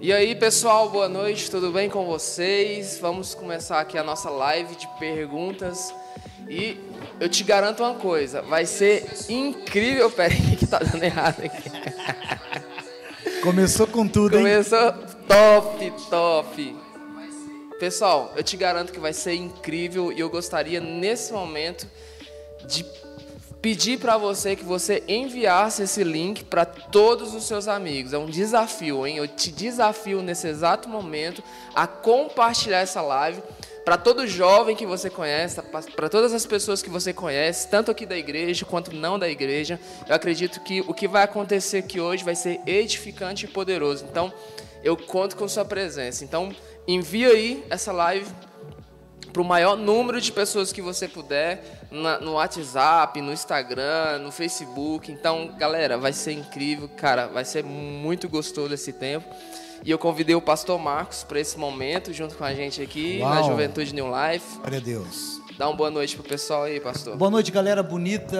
E aí, pessoal, boa noite, tudo bem com vocês? Vamos começar aqui a nossa live de perguntas. E eu te garanto uma coisa, vai ser incrível. Peraí, que tá dando errado aqui. Começou com tudo, hein? Começou top, top. Pessoal, eu te garanto que vai ser incrível e eu gostaria nesse momento de pedir para você que você enviasse esse link para todos os seus amigos. É um desafio, hein? Eu te desafio nesse exato momento a compartilhar essa live para todo jovem que você conhece, para todas as pessoas que você conhece, tanto aqui da igreja quanto não da igreja. Eu acredito que o que vai acontecer aqui hoje vai ser edificante e poderoso. Então, eu conto com sua presença. Então, envia aí essa live para o maior número de pessoas que você puder, na, no WhatsApp, no Instagram, no Facebook. Então, galera, vai ser incrível, cara, vai ser muito gostoso esse tempo. E eu convidei o pastor Marcos para esse momento, junto com a gente aqui Uau. na Juventude New Life. Glória a Deus. Dá uma boa noite pro pessoal aí, pastor. Boa noite, galera bonita,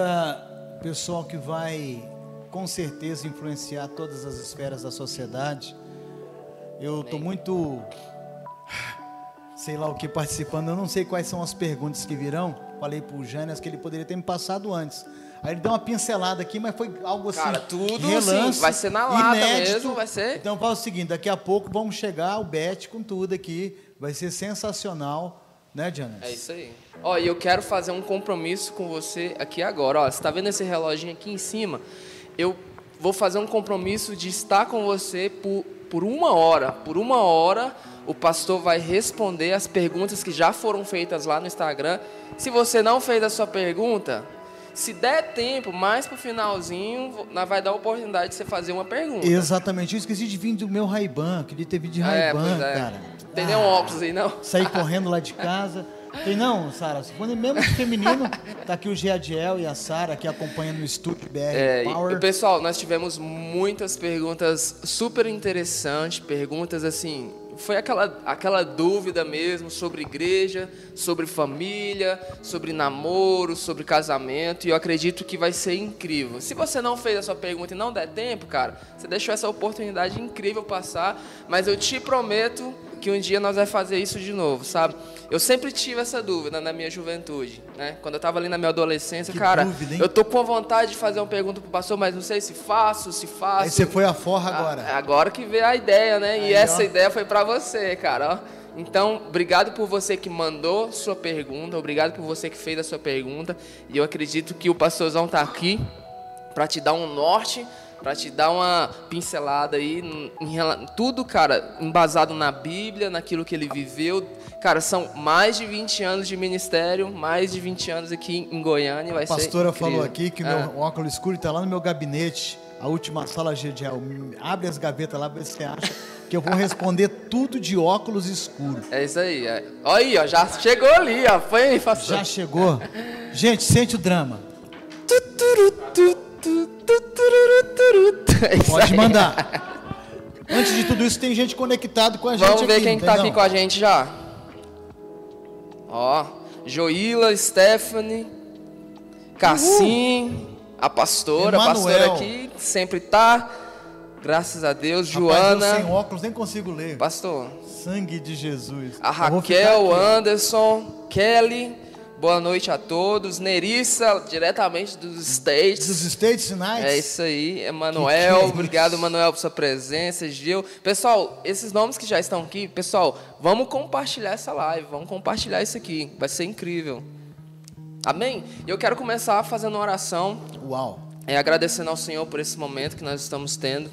pessoal que vai com certeza influenciar todas as esferas da sociedade. Eu estou muito sei lá o que participando. Eu não sei quais são as perguntas que virão. Falei para o Jânias que ele poderia ter me passado antes. Aí ele deu uma pincelada aqui, mas foi algo assim. Cara, tudo relance, sim, vai ser na lata inédito. mesmo, vai ser. Então fala o seguinte: daqui a pouco vamos chegar ao Bet com tudo aqui. Vai ser sensacional, né, Jânias? É isso aí. Ó, e eu quero fazer um compromisso com você aqui agora. Ó, você está vendo esse reloginho aqui em cima? Eu vou fazer um compromisso de estar com você por, por uma hora. Por uma hora o pastor vai responder as perguntas que já foram feitas lá no Instagram. Se você não fez a sua pergunta, se der tempo, mais pro finalzinho, vai dar a oportunidade de você fazer uma pergunta. Exatamente. Eu esqueci de vir do meu Ray-Ban, queria ter vindo de Ray-Ban, é, é. cara. Tem ah, nenhum óculos aí, não? Sair correndo lá de casa. Tem não, Sara? Se for mesmo feminino, tá aqui o Geadiel e a Sara que acompanham no estúdio BR é, Power. E, pessoal, nós tivemos muitas perguntas super interessantes, perguntas assim, foi aquela, aquela dúvida mesmo sobre igreja, sobre família, sobre namoro, sobre casamento, e eu acredito que vai ser incrível. Se você não fez a sua pergunta e não der tempo, cara, você deixou essa oportunidade incrível passar, mas eu te prometo que um dia nós vamos fazer isso de novo, sabe? Eu sempre tive essa dúvida na minha juventude, né? Quando eu estava ali na minha adolescência, que cara, dúvida, eu tô com vontade de fazer uma pergunta pro pastor, mas não sei se faço, se faço. Aí você foi a forra agora. Ah, agora que veio a ideia, né? Aí, e essa ó. ideia foi para você, cara, ó. Então, obrigado por você que mandou sua pergunta, obrigado por você que fez a sua pergunta. E eu acredito que o pastorzão está aqui para te dar um norte para te dar uma pincelada aí em, tudo, cara, embasado na Bíblia, naquilo que ele viveu. Cara, são mais de 20 anos de ministério, mais de 20 anos aqui em Goiânia, vai a pastora falou aqui que é. meu óculos escuro está lá no meu gabinete, a última sala de abre as gavetas lá, vê se você acha que eu vou responder tudo de óculos escuros. É isso aí. É. Olha aí, ó, já chegou ali, ó. Foi aí, pastor. Já chegou. Gente, sente o drama. É Pode mandar. Antes de tudo isso, tem gente conectado com a gente. Vamos ver aqui, quem está aqui com a gente já. Ó, Joila, Stephanie, Cassim, a pastora, Emanuel. a pastora aqui sempre tá. Graças a Deus, Rapaz, Joana. Eu sem óculos nem consigo ler. Pastor. Sangue de Jesus. A Raquel, Anderson, Kelly, Boa noite a todos. Nerissa, diretamente dos States. Dos States United. É isso aí. Emanuel, é obrigado, Emanuel, por sua presença. Gil. Pessoal, esses nomes que já estão aqui, pessoal, vamos compartilhar essa live, vamos compartilhar isso aqui. Vai ser incrível. Amém? E eu quero começar fazendo uma oração. Uau. É agradecendo ao Senhor por esse momento que nós estamos tendo.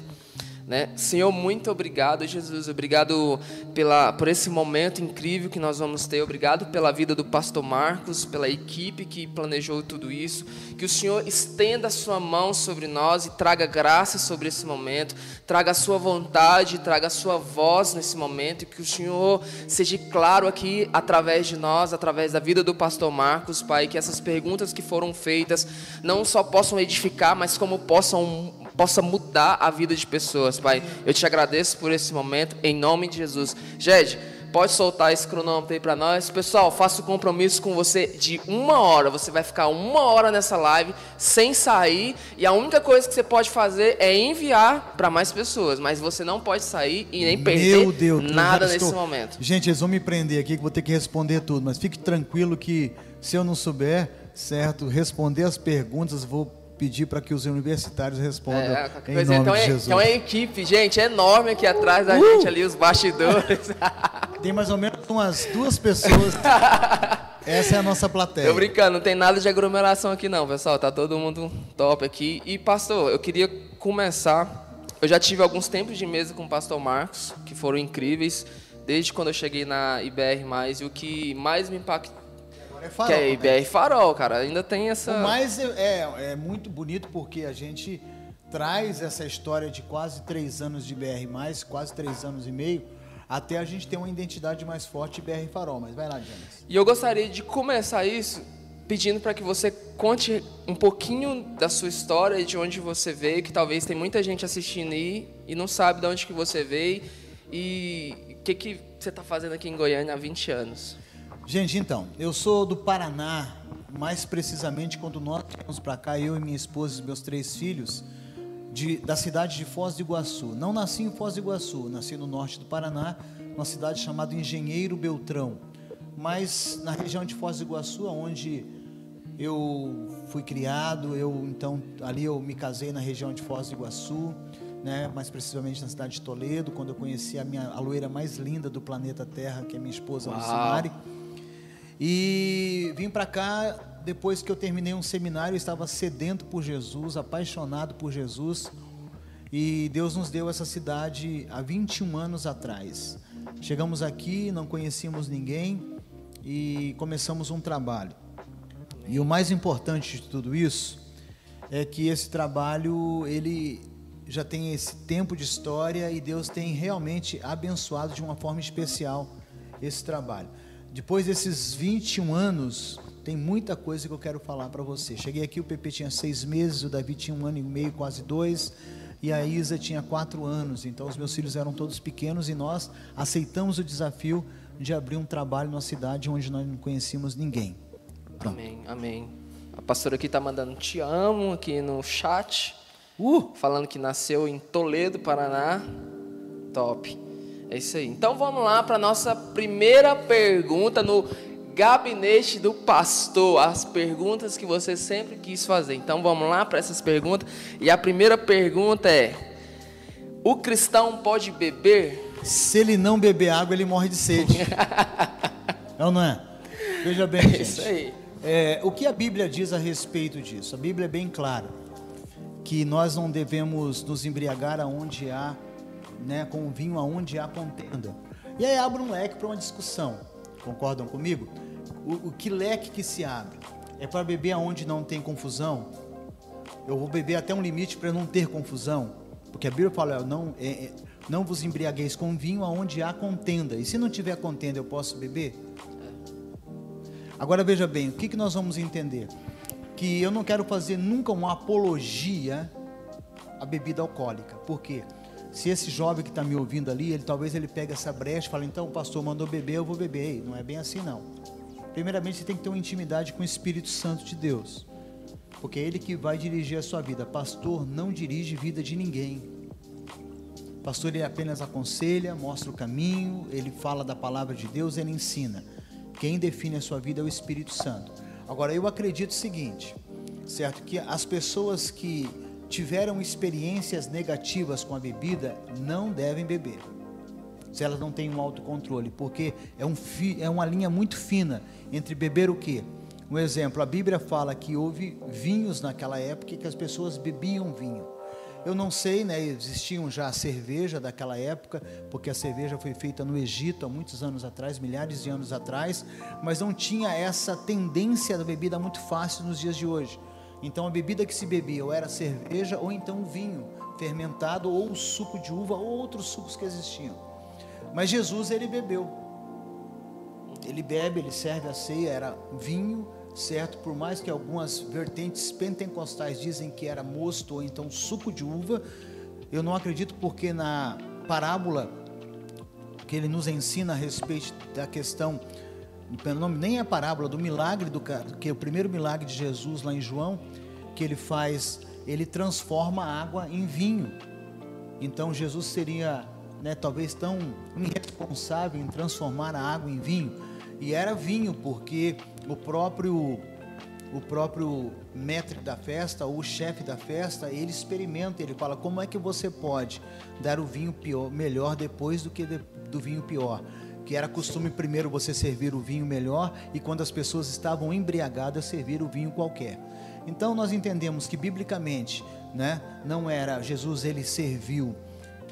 Né? Senhor, muito obrigado, Jesus. Obrigado pela, por esse momento incrível que nós vamos ter. Obrigado pela vida do pastor Marcos, pela equipe que planejou tudo isso. Que o Senhor estenda a sua mão sobre nós e traga graça sobre esse momento. Traga a sua vontade, traga a sua voz nesse momento. E que o Senhor seja claro aqui através de nós, através da vida do pastor Marcos, Pai. Que essas perguntas que foram feitas não só possam edificar, mas como possam possa mudar a vida de pessoas, Pai. Eu te agradeço por esse momento, em nome de Jesus. Jed, Pode soltar esse cronômetro aí para nós. Pessoal, faço compromisso com você de uma hora. Você vai ficar uma hora nessa live sem sair. E a única coisa que você pode fazer é enviar para mais pessoas. Mas você não pode sair e nem perder Deus, nada nesse estou... momento. Gente, eles vão me prender aqui que vou ter que responder tudo. Mas fique tranquilo que se eu não souber, certo, responder as perguntas, vou pedir para que os universitários respondam é, em nome então, de é, Jesus. Então é equipe, gente, é enorme aqui atrás da uh! gente ali, os bastidores. Tem mais ou menos umas duas pessoas. Essa é a nossa plateia. Eu brincando, não tem nada de aglomeração aqui não, pessoal. Tá todo mundo top aqui. E pastor, eu queria começar. Eu já tive alguns tempos de mesa com o pastor Marcos, que foram incríveis, desde quando eu cheguei na IBR+, e o que mais me impactou é farol, que é IBR né? Farol, cara. Ainda tem essa. O mais é, é, é, muito bonito porque a gente traz essa história de quase três anos de BR, quase três anos e meio, até a gente ter uma identidade mais forte BR Farol. Mas vai lá, James. E eu gostaria de começar isso pedindo para que você conte um pouquinho da sua história e de onde você veio, que talvez tem muita gente assistindo aí e não sabe de onde que você veio e o que, que você está fazendo aqui em Goiânia há 20 anos. Gente, então, eu sou do Paraná, mais precisamente quando nós viemos para cá, eu e minha esposa e meus três filhos, de, da cidade de Foz do Iguaçu. Não nasci em Foz do Iguaçu, nasci no norte do Paraná, numa cidade chamada Engenheiro Beltrão. Mas na região de Foz do Iguaçu, onde eu fui criado, eu então ali eu me casei na região de Foz do Iguaçu, né, mais precisamente na cidade de Toledo, quando eu conheci a minha a loira mais linda do planeta Terra, que é minha esposa Lucimari. E vim para cá depois que eu terminei um seminário, eu estava sedento por Jesus, apaixonado por Jesus. E Deus nos deu essa cidade há 21 anos atrás. Chegamos aqui, não conhecíamos ninguém e começamos um trabalho. E o mais importante de tudo isso é que esse trabalho ele já tem esse tempo de história e Deus tem realmente abençoado de uma forma especial esse trabalho. Depois desses 21 anos, tem muita coisa que eu quero falar para você. Cheguei aqui, o Pepe tinha seis meses, o Davi tinha um ano e meio, quase dois, e a Isa tinha quatro anos. Então, os meus filhos eram todos pequenos e nós aceitamos o desafio de abrir um trabalho numa cidade onde nós não conhecíamos ninguém. Pronto. Amém, amém. A pastora aqui está mandando te amo aqui no chat. Uh! Falando que nasceu em Toledo, Paraná. Top. É isso aí. Então vamos lá para a nossa primeira pergunta no gabinete do pastor. As perguntas que você sempre quis fazer. Então vamos lá para essas perguntas. E a primeira pergunta é: O cristão pode beber? Se ele não beber água, ele morre de sede. é ou não é? Veja bem, gente. É isso aí. É, o que a Bíblia diz a respeito disso? A Bíblia é bem clara que nós não devemos nos embriagar aonde há né, com o vinho aonde há contenda. E aí abre um leque para uma discussão. Concordam comigo? O, o, que leque que se abre? É para beber aonde não tem confusão? Eu vou beber até um limite para não ter confusão? Porque a Bíblia fala, não, é, é, não vos embriagueis com vinho aonde há contenda. E se não tiver contenda, eu posso beber? Agora veja bem, o que, que nós vamos entender? Que eu não quero fazer nunca uma apologia à bebida alcoólica. Por quê? Se esse jovem que está me ouvindo ali, ele talvez ele pegue essa brecha e fale, então o pastor mandou beber, eu vou beber. Não é bem assim não. Primeiramente você tem que ter uma intimidade com o Espírito Santo de Deus. Porque é ele que vai dirigir a sua vida. Pastor não dirige vida de ninguém. Pastor ele apenas aconselha, mostra o caminho, ele fala da palavra de Deus, ele ensina. Quem define a sua vida é o Espírito Santo. Agora eu acredito o seguinte, certo? Que as pessoas que tiveram experiências negativas com a bebida não devem beber. Se elas não têm um autocontrole, porque é, um fi, é uma linha muito fina entre beber o quê? Um exemplo, a Bíblia fala que houve vinhos naquela época que as pessoas bebiam vinho. Eu não sei, né, existiam já a cerveja daquela época, porque a cerveja foi feita no Egito há muitos anos atrás, milhares de anos atrás, mas não tinha essa tendência da bebida muito fácil nos dias de hoje. Então a bebida que se bebia ou era cerveja ou então vinho fermentado ou suco de uva ou outros sucos que existiam. Mas Jesus ele bebeu. Ele bebe, ele serve a ceia, era vinho, certo? Por mais que algumas vertentes pentecostais dizem que era mosto ou então suco de uva, eu não acredito porque na parábola que ele nos ensina a respeito da questão, nem é a parábola do milagre do que é o primeiro milagre de Jesus lá em João, que ele faz, ele transforma a água em vinho. Então Jesus seria, né, talvez tão irresponsável em transformar a água em vinho, e era vinho porque o próprio o próprio mestre da festa, ou o chefe da festa, ele experimenta, ele fala como é que você pode dar o vinho pior, melhor depois do que de, do vinho pior. Que era costume primeiro você servir o vinho melhor e quando as pessoas estavam embriagadas servir o vinho qualquer. Então nós entendemos que biblicamente, né, não era Jesus ele serviu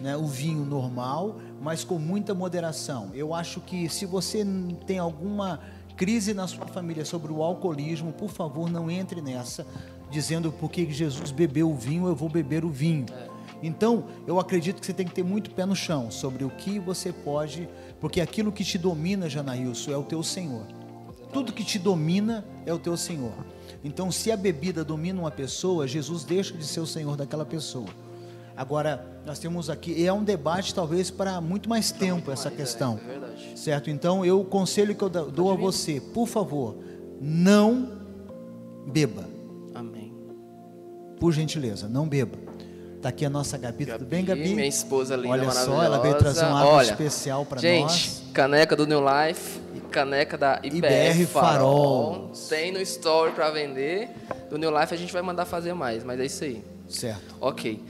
né, o vinho normal, mas com muita moderação. Eu acho que se você tem alguma crise na sua família sobre o alcoolismo, por favor, não entre nessa, dizendo porque Jesus bebeu o vinho, eu vou beber o vinho. É. Então, eu acredito que você tem que ter muito pé no chão sobre o que você pode, porque aquilo que te domina, Janaílson, é o teu Senhor. Tudo que te domina é o teu Senhor. Então, se a bebida domina uma pessoa, Jesus deixa de ser o Senhor daquela pessoa. Agora, nós temos aqui, e é um debate talvez para muito mais tempo essa questão. É, é certo? Então, eu o conselho que eu dou a você, por favor, não beba. Amém. Por gentileza, não beba. Está aqui a nossa Gabi, Gabi, tudo bem, Gabi? Minha esposa linda, Olha só, ela veio trazer um água especial para nós. Gente, caneca do New Life e caneca da IBR, IBR Farol. Farol. Tem no store para vender. Do New Life a gente vai mandar fazer mais, mas é isso aí. Certo. Ok.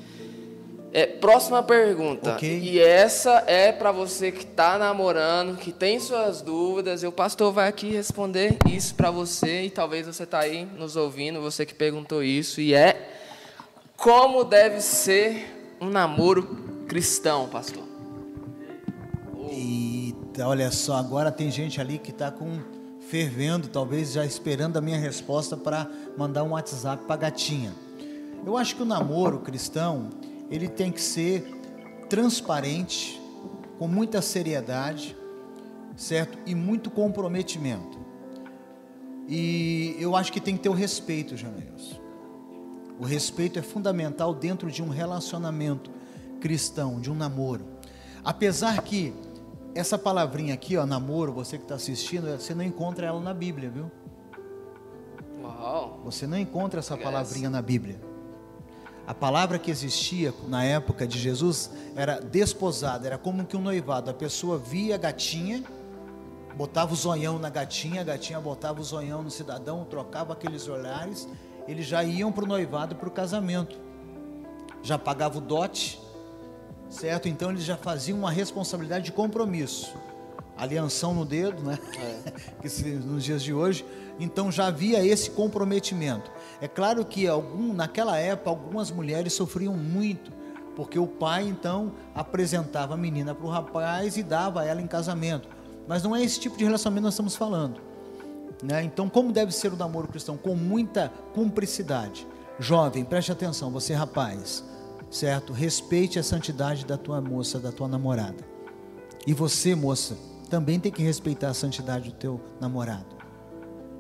É, próxima pergunta. Okay. E essa é para você que está namorando, que tem suas dúvidas. E o pastor vai aqui responder isso para você. E talvez você está aí nos ouvindo, você que perguntou isso. E é como deve ser um namoro cristão, pastor? Eita, olha só, agora tem gente ali que está com fervendo, talvez já esperando a minha resposta para mandar um WhatsApp para gatinha. Eu acho que o namoro cristão ele tem que ser transparente, com muita seriedade, certo? E muito comprometimento. E eu acho que tem que ter o respeito, Janeus. O respeito é fundamental dentro de um relacionamento cristão, de um namoro. Apesar que essa palavrinha aqui, ó, namoro, você que está assistindo, você não encontra ela na Bíblia, viu? Uau. Você não encontra essa palavrinha na Bíblia. A palavra que existia na época de Jesus era desposada, era como que um noivado. A pessoa via a gatinha, botava o zoião na gatinha, a gatinha botava o zoião no cidadão, trocava aqueles olhares, eles já iam para o noivado, para o casamento. Já pagava o dote, certo? Então eles já faziam uma responsabilidade de compromisso. Alianção no dedo, né? É. que nos dias de hoje. Então já havia esse comprometimento. É claro que algum, naquela época algumas mulheres sofriam muito, porque o pai então apresentava a menina para o rapaz e dava ela em casamento. Mas não é esse tipo de relacionamento que nós estamos falando. Né? Então, como deve ser o namoro cristão? Com muita cumplicidade. Jovem, preste atenção, você rapaz, certo? Respeite a santidade da tua moça, da tua namorada. E você, moça, também tem que respeitar a santidade do teu namorado.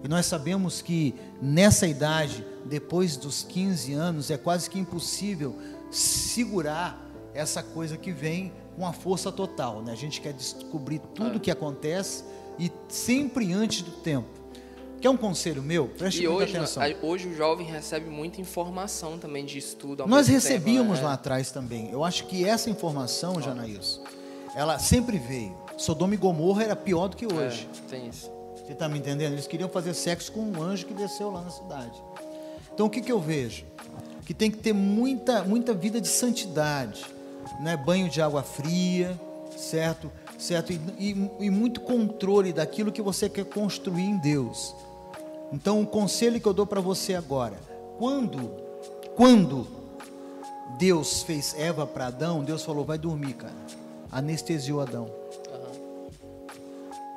E nós sabemos que nessa idade, depois dos 15 anos, é quase que impossível segurar essa coisa que vem com a força total. Né? A gente quer descobrir tudo o é. que acontece e sempre antes do tempo. Quer um conselho meu? Preste e muita hoje, atenção. Hoje o jovem recebe muita informação também de estudo. Nós recebíamos tempo, né? lá atrás também. Eu acho que essa informação, oh. Janaílson, ela sempre veio. Sodoma e Gomorra era pior do que hoje. É, tem isso. Você está me entendendo? Eles queriam fazer sexo com um anjo que desceu lá na cidade. Então o que, que eu vejo? Que tem que ter muita, muita vida de santidade, né? banho de água fria, certo? certo? E, e, e muito controle daquilo que você quer construir em Deus. Então o conselho que eu dou para você agora, quando, quando Deus fez Eva para Adão, Deus falou, vai dormir, cara. Anestesiou Adão.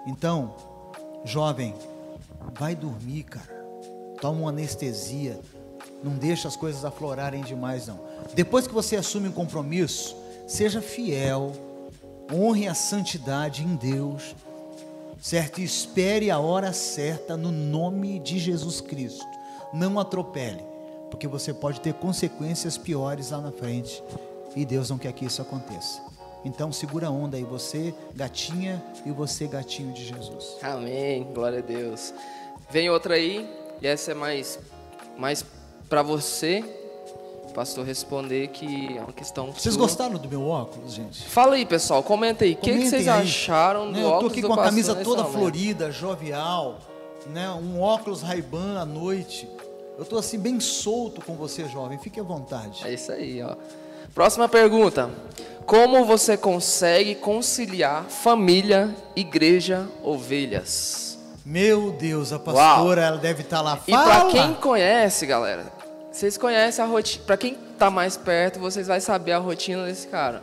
Então, Jovem, vai dormir, cara. Toma uma anestesia. Não deixa as coisas aflorarem demais, não. Depois que você assume um compromisso, seja fiel, honre a santidade em Deus, certo? E espere a hora certa no nome de Jesus Cristo. Não atropele, porque você pode ter consequências piores lá na frente e Deus não quer que isso aconteça. Então segura a onda aí, você gatinha e você gatinho de Jesus. Amém, glória a Deus. Vem outra aí, e essa é mais, mais para você, pastor, responder que é uma questão. Vocês sua. gostaram do meu óculos, gente? Fala aí, pessoal, comenta aí. O que, que vocês aí. acharam do né, óculos? Eu tô aqui com a camisa toda florida, jovial, né? Um óculos Ray-Ban à noite. Eu tô assim bem solto com você, jovem. Fique à vontade. É isso aí, ó. Próxima pergunta. Como você consegue conciliar família, igreja, ovelhas? Meu Deus, a pastora, ela deve estar lá. E Fala! pra quem conhece, galera, vocês conhecem a rotina. Pra quem tá mais perto, vocês vão saber a rotina desse cara.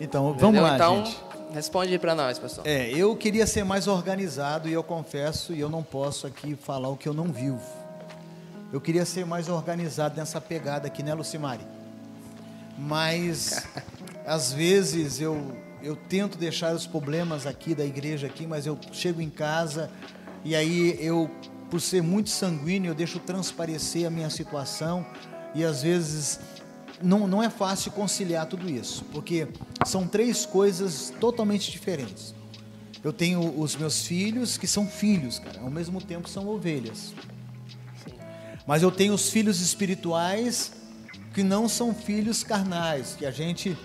Então, vamos entendeu? lá, então, gente. responde aí pra nós, pessoal. É, eu queria ser mais organizado e eu confesso, e eu não posso aqui falar o que eu não vivo. Eu queria ser mais organizado nessa pegada aqui, né, Lucimari? Mas, às vezes, eu, eu tento deixar os problemas aqui da igreja aqui, mas eu chego em casa e aí eu, por ser muito sanguíneo, eu deixo transparecer a minha situação e às vezes não, não é fácil conciliar tudo isso, porque são três coisas totalmente diferentes. Eu tenho os meus filhos, que são filhos, cara, ao mesmo tempo são ovelhas. Mas eu tenho os filhos espirituais, que não são filhos carnais, que a gente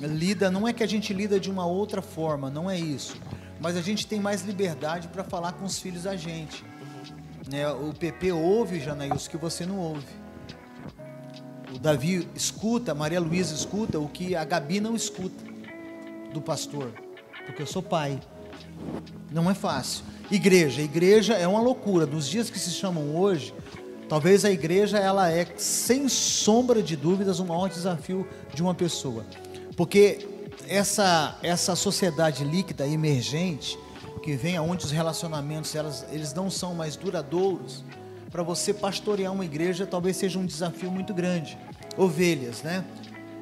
lida, não é que a gente lida de uma outra forma, não é isso. Mas a gente tem mais liberdade para falar com os filhos da gente. Né? O PP ouve, Janaíus, que você não ouve. O Davi escuta, Maria Luísa escuta o que a Gabi não escuta do pastor, porque eu sou pai. Não é fácil. Igreja, igreja é uma loucura. Dos dias que se chamam hoje, talvez a igreja ela é sem sombra de dúvidas o maior desafio de uma pessoa, porque essa essa sociedade líquida emergente que vem aonde os relacionamentos elas, eles não são mais duradouros, para você pastorear uma igreja talvez seja um desafio muito grande. Ovelhas, né?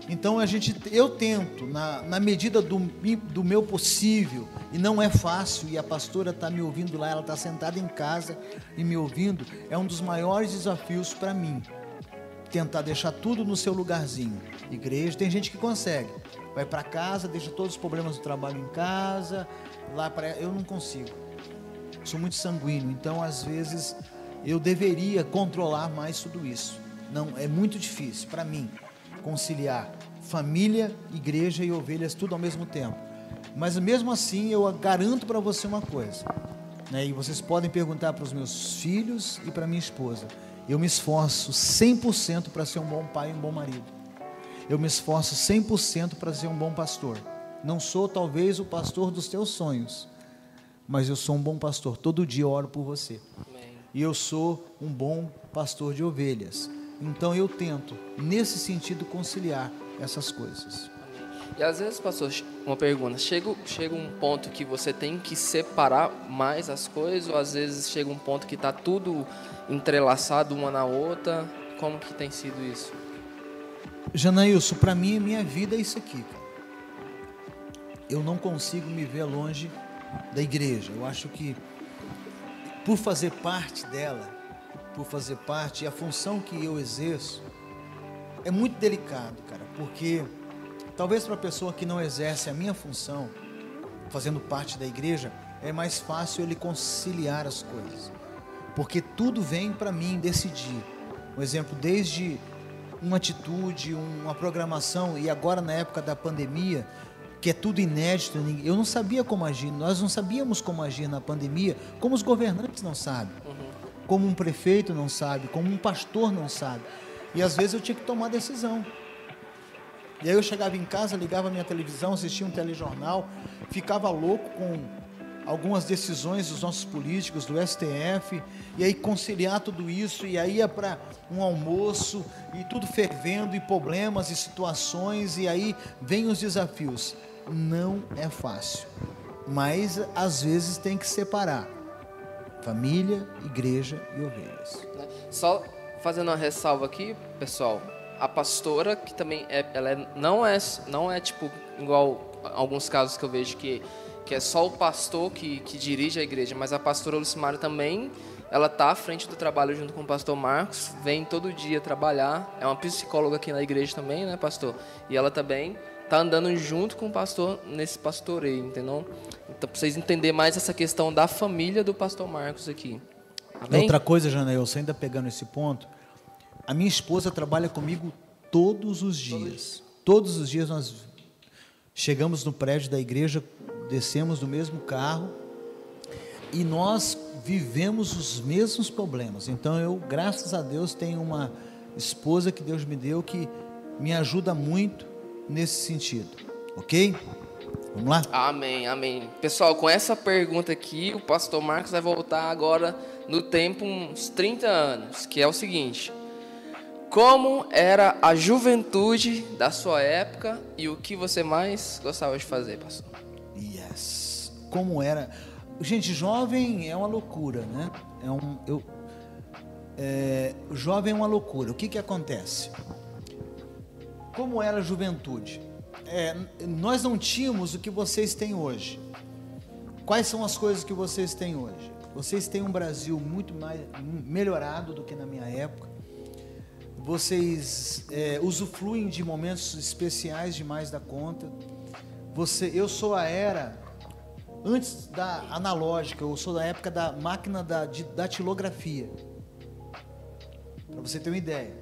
Então a gente, eu tento, na, na medida do, do meu possível, e não é fácil, e a pastora está me ouvindo lá, ela está sentada em casa e me ouvindo, é um dos maiores desafios para mim. Tentar deixar tudo no seu lugarzinho. Igreja, tem gente que consegue. Vai para casa, deixa todos os problemas do trabalho em casa, lá para. Eu não consigo. Sou muito sanguíneo, então às vezes eu deveria controlar mais tudo isso. Não, é muito difícil para mim conciliar família, igreja e ovelhas tudo ao mesmo tempo. Mas mesmo assim, eu garanto para você uma coisa, né? E vocês podem perguntar para os meus filhos e para minha esposa. Eu me esforço 100% para ser um bom pai e um bom marido. Eu me esforço 100% para ser um bom pastor. Não sou talvez o pastor dos teus sonhos, mas eu sou um bom pastor. Todo dia eu oro por você. Amém. E eu sou um bom pastor de ovelhas. Então eu tento, nesse sentido, conciliar essas coisas. E às vezes, pastor, uma pergunta: chega, chega um ponto que você tem que separar mais as coisas, ou às vezes chega um ponto que está tudo entrelaçado uma na outra? Como que tem sido isso? Janailson, para mim, minha vida é isso aqui, cara. Eu não consigo me ver longe da igreja. Eu acho que, por fazer parte dela, por fazer parte, e a função que eu exerço, é muito delicado, cara, porque talvez para a pessoa que não exerce a minha função, fazendo parte da igreja, é mais fácil ele conciliar as coisas, porque tudo vem para mim decidir. Um exemplo, desde uma atitude, uma programação, e agora na época da pandemia, que é tudo inédito, eu não sabia como agir, nós não sabíamos como agir na pandemia, como os governantes não sabem, como um prefeito não sabe, como um pastor não sabe. E às vezes eu tinha que tomar decisão. E aí eu chegava em casa, ligava a minha televisão, assistia um telejornal, ficava louco com algumas decisões dos nossos políticos, do STF, e aí conciliar tudo isso, e aí ia para um almoço, e tudo fervendo, e problemas, e situações, e aí vem os desafios. Não é fácil, mas às vezes tem que separar família, igreja e ovelhas. Só fazendo uma ressalva aqui, pessoal, a pastora que também é, ela é- não é não é tipo igual alguns casos que eu vejo que que é só o pastor que, que dirige a igreja, mas a pastora Lucimara também ela tá à frente do trabalho junto com o pastor Marcos, vem todo dia trabalhar, é uma psicóloga aqui na igreja também, né, pastor? E ela também tá andando junto com o pastor nesse pastoreio, entendeu? Então, para vocês entenderem mais essa questão da família do pastor Marcos aqui. Amém? Outra coisa, Janailson, ainda pegando esse ponto, a minha esposa trabalha comigo todos os dias. Todos os dias nós chegamos no prédio da igreja, descemos do mesmo carro e nós vivemos os mesmos problemas. Então eu, graças a Deus, tenho uma esposa que Deus me deu que me ajuda muito nesse sentido. Ok? Vamos lá? Amém, amém. Pessoal, com essa pergunta aqui, o pastor Marcos vai voltar agora no tempo uns 30 anos, que é o seguinte: Como era a juventude da sua época e o que você mais gostava de fazer, pastor? Yes. Como era. Gente, jovem é uma loucura, né? É um, eu, é, jovem é uma loucura. O que, que acontece? Como era a juventude? É, nós não tínhamos o que vocês têm hoje. Quais são as coisas que vocês têm hoje? Vocês têm um Brasil muito mais melhorado do que na minha época. Vocês é, usufruem de momentos especiais demais da conta. Você, eu sou a era antes da analógica, eu sou da época da máquina da datilografia. Para você ter uma ideia.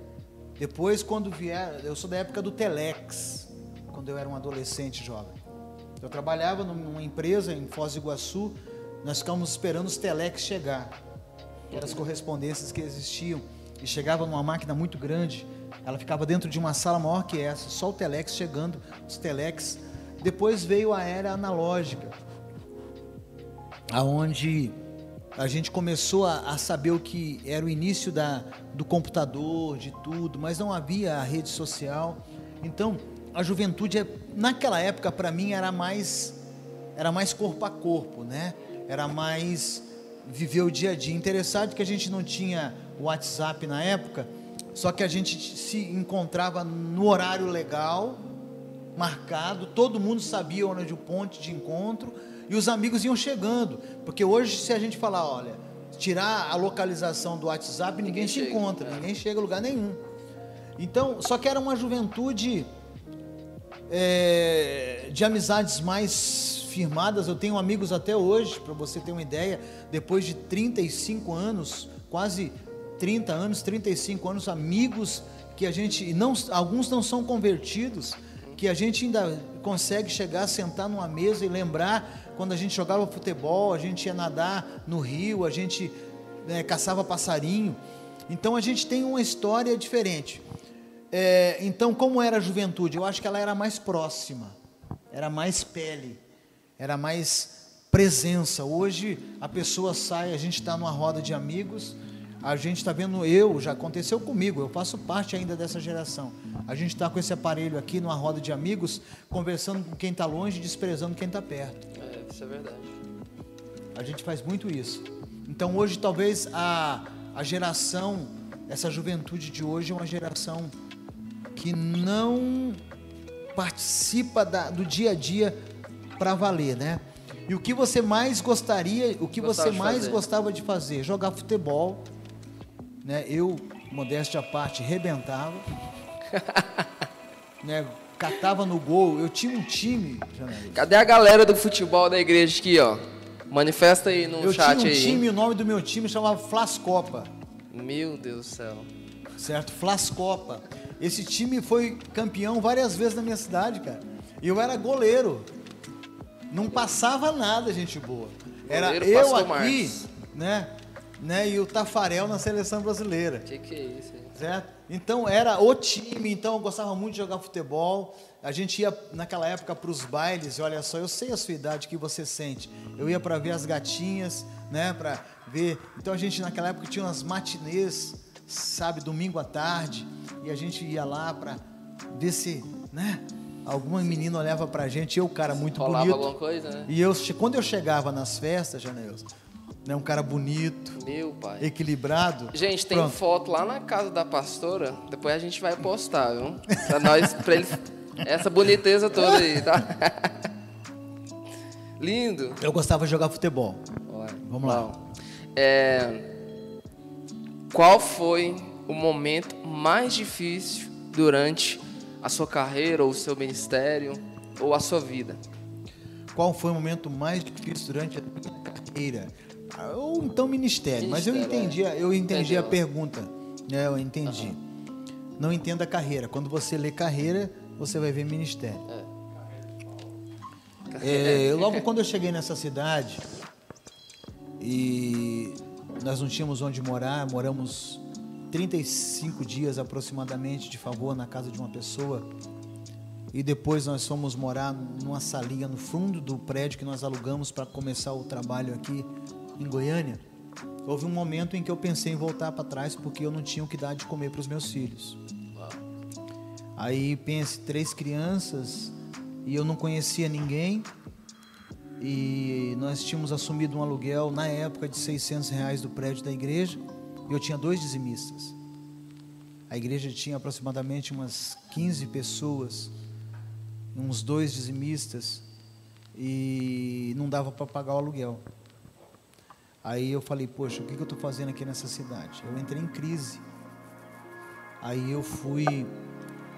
Depois, quando vier, eu sou da época do Telex, quando eu era um adolescente jovem. Eu trabalhava numa empresa em Foz do Iguaçu, nós ficávamos esperando os Telex chegar, eram as correspondências que existiam, e chegava numa máquina muito grande, ela ficava dentro de uma sala maior que essa, só o Telex chegando, os Telex. Depois veio a era analógica, aonde a gente começou a, a, saber o que era o início da, do computador, de tudo, mas não havia a rede social. Então, a juventude, é, naquela época, para mim, era mais, era mais corpo a corpo, né? Era mais viver o dia a dia. Interessante que a gente não tinha WhatsApp na época, só que a gente se encontrava no horário legal, marcado, todo mundo sabia onde o ponto de encontro e os amigos iam chegando. Porque hoje, se a gente falar, olha, tirar a localização do WhatsApp, ninguém, ninguém se chega, encontra, é. ninguém chega a lugar nenhum. Então, só que era uma juventude é, de amizades mais firmadas. Eu tenho amigos até hoje, para você ter uma ideia, depois de 35 anos, quase 30 anos, 35 anos, amigos que a gente não, alguns não são convertidos, que a gente ainda consegue chegar, sentar numa mesa e lembrar quando a gente jogava futebol, a gente ia nadar no rio, a gente né, caçava passarinho. Então a gente tem uma história diferente. É, então, como era a juventude? Eu acho que ela era mais próxima, era mais pele, era mais presença. Hoje a pessoa sai, a gente está numa roda de amigos, a gente está vendo eu, já aconteceu comigo, eu faço parte ainda dessa geração. A gente está com esse aparelho aqui numa roda de amigos, conversando com quem está longe, desprezando quem está perto. Isso é verdade. A gente faz muito isso. Então hoje talvez a, a geração, essa juventude de hoje é uma geração que não participa da, do dia a dia para valer, né? E o que você mais gostaria, o que Gostava você mais fazer. gostava de fazer? Jogar futebol, né? Eu, modéstia à parte, rebentava, né? catava no gol. Eu tinha um time. Cadê a galera do futebol da igreja aqui, ó? Manifesta aí no eu chat aí. Eu tinha um aí. time, o nome do meu time chamava Flascopa. Meu Deus do céu. Certo? Flascopa. Esse time foi campeão várias vezes na minha cidade, cara. E eu era goleiro. Não passava nada, gente boa. Era goleiro eu aqui, Marcos. né? Né? E o Tafarel na seleção brasileira. Que que é isso? Aí? Certo? Então era o time, então eu gostava muito de jogar futebol. A gente ia naquela época para os bailes, e olha só, eu sei a sua idade que você sente. Eu ia para ver as gatinhas, né, para ver. Então a gente naquela época tinha umas matinês, sabe, domingo à tarde, e a gente ia lá para ver se, né, alguma menina olhava pra gente, eu, cara, muito Rolava bonito. alguma coisa, né? E eu, quando eu chegava nas festas, Janelson, né? Um cara bonito. Meu pai. Equilibrado. Gente, tem Pronto. foto lá na casa da pastora. Depois a gente vai postar, viu? Pra nós, pra eles. Essa boniteza toda aí, tá? Lindo. Eu gostava de jogar futebol. Vamos lá. É... Qual foi o momento mais difícil durante a sua carreira, ou o seu ministério, ou a sua vida. Qual foi o momento mais difícil durante a minha carreira? Ou então ministério, mas eu entendi, é. eu entendi a pergunta. É, eu entendi. Uhum. Não entenda a carreira. Quando você lê carreira, você vai ver ministério. É. É, logo quando eu cheguei nessa cidade e nós não tínhamos onde morar, moramos 35 dias aproximadamente de favor na casa de uma pessoa. E depois nós fomos morar numa salinha no fundo do prédio que nós alugamos para começar o trabalho aqui em Goiânia. Houve um momento em que eu pensei em voltar para trás porque eu não tinha o que dar de comer para os meus filhos. Aí pense três crianças e eu não conhecia ninguém e nós tínhamos assumido um aluguel na época de 600 reais do prédio da igreja e eu tinha dois dizimistas. A igreja tinha aproximadamente umas 15 pessoas, uns dois dizimistas, e não dava para pagar o aluguel. Aí eu falei, poxa, o que, eu estou fazendo aqui nessa cidade? Eu entrei em crise. Aí eu fui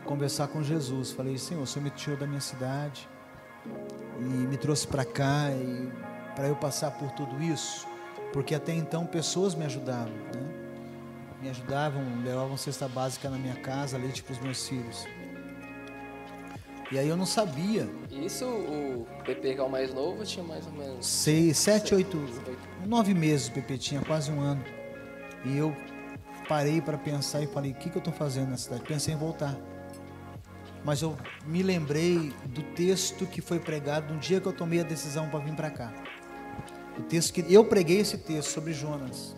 conversar com Jesus. Falei, Senhor, o Senhor me tirou da minha cidade e me trouxe para cá e para eu passar por tudo isso porque até então pessoas me ajudavam, né? me ajudavam, levavam cesta básica na minha casa, leite para os meus filhos. E aí eu não sabia. Isso o PP que é o mais novo tinha mais ou menos seis, sete, oito, nove meses o PP tinha quase um ano. E eu parei para pensar e falei, o que, que eu estou fazendo na cidade? Pensei em voltar. Mas eu me lembrei do texto que foi pregado no dia que eu tomei a decisão para vir para cá. O texto que eu preguei esse texto sobre Jonas.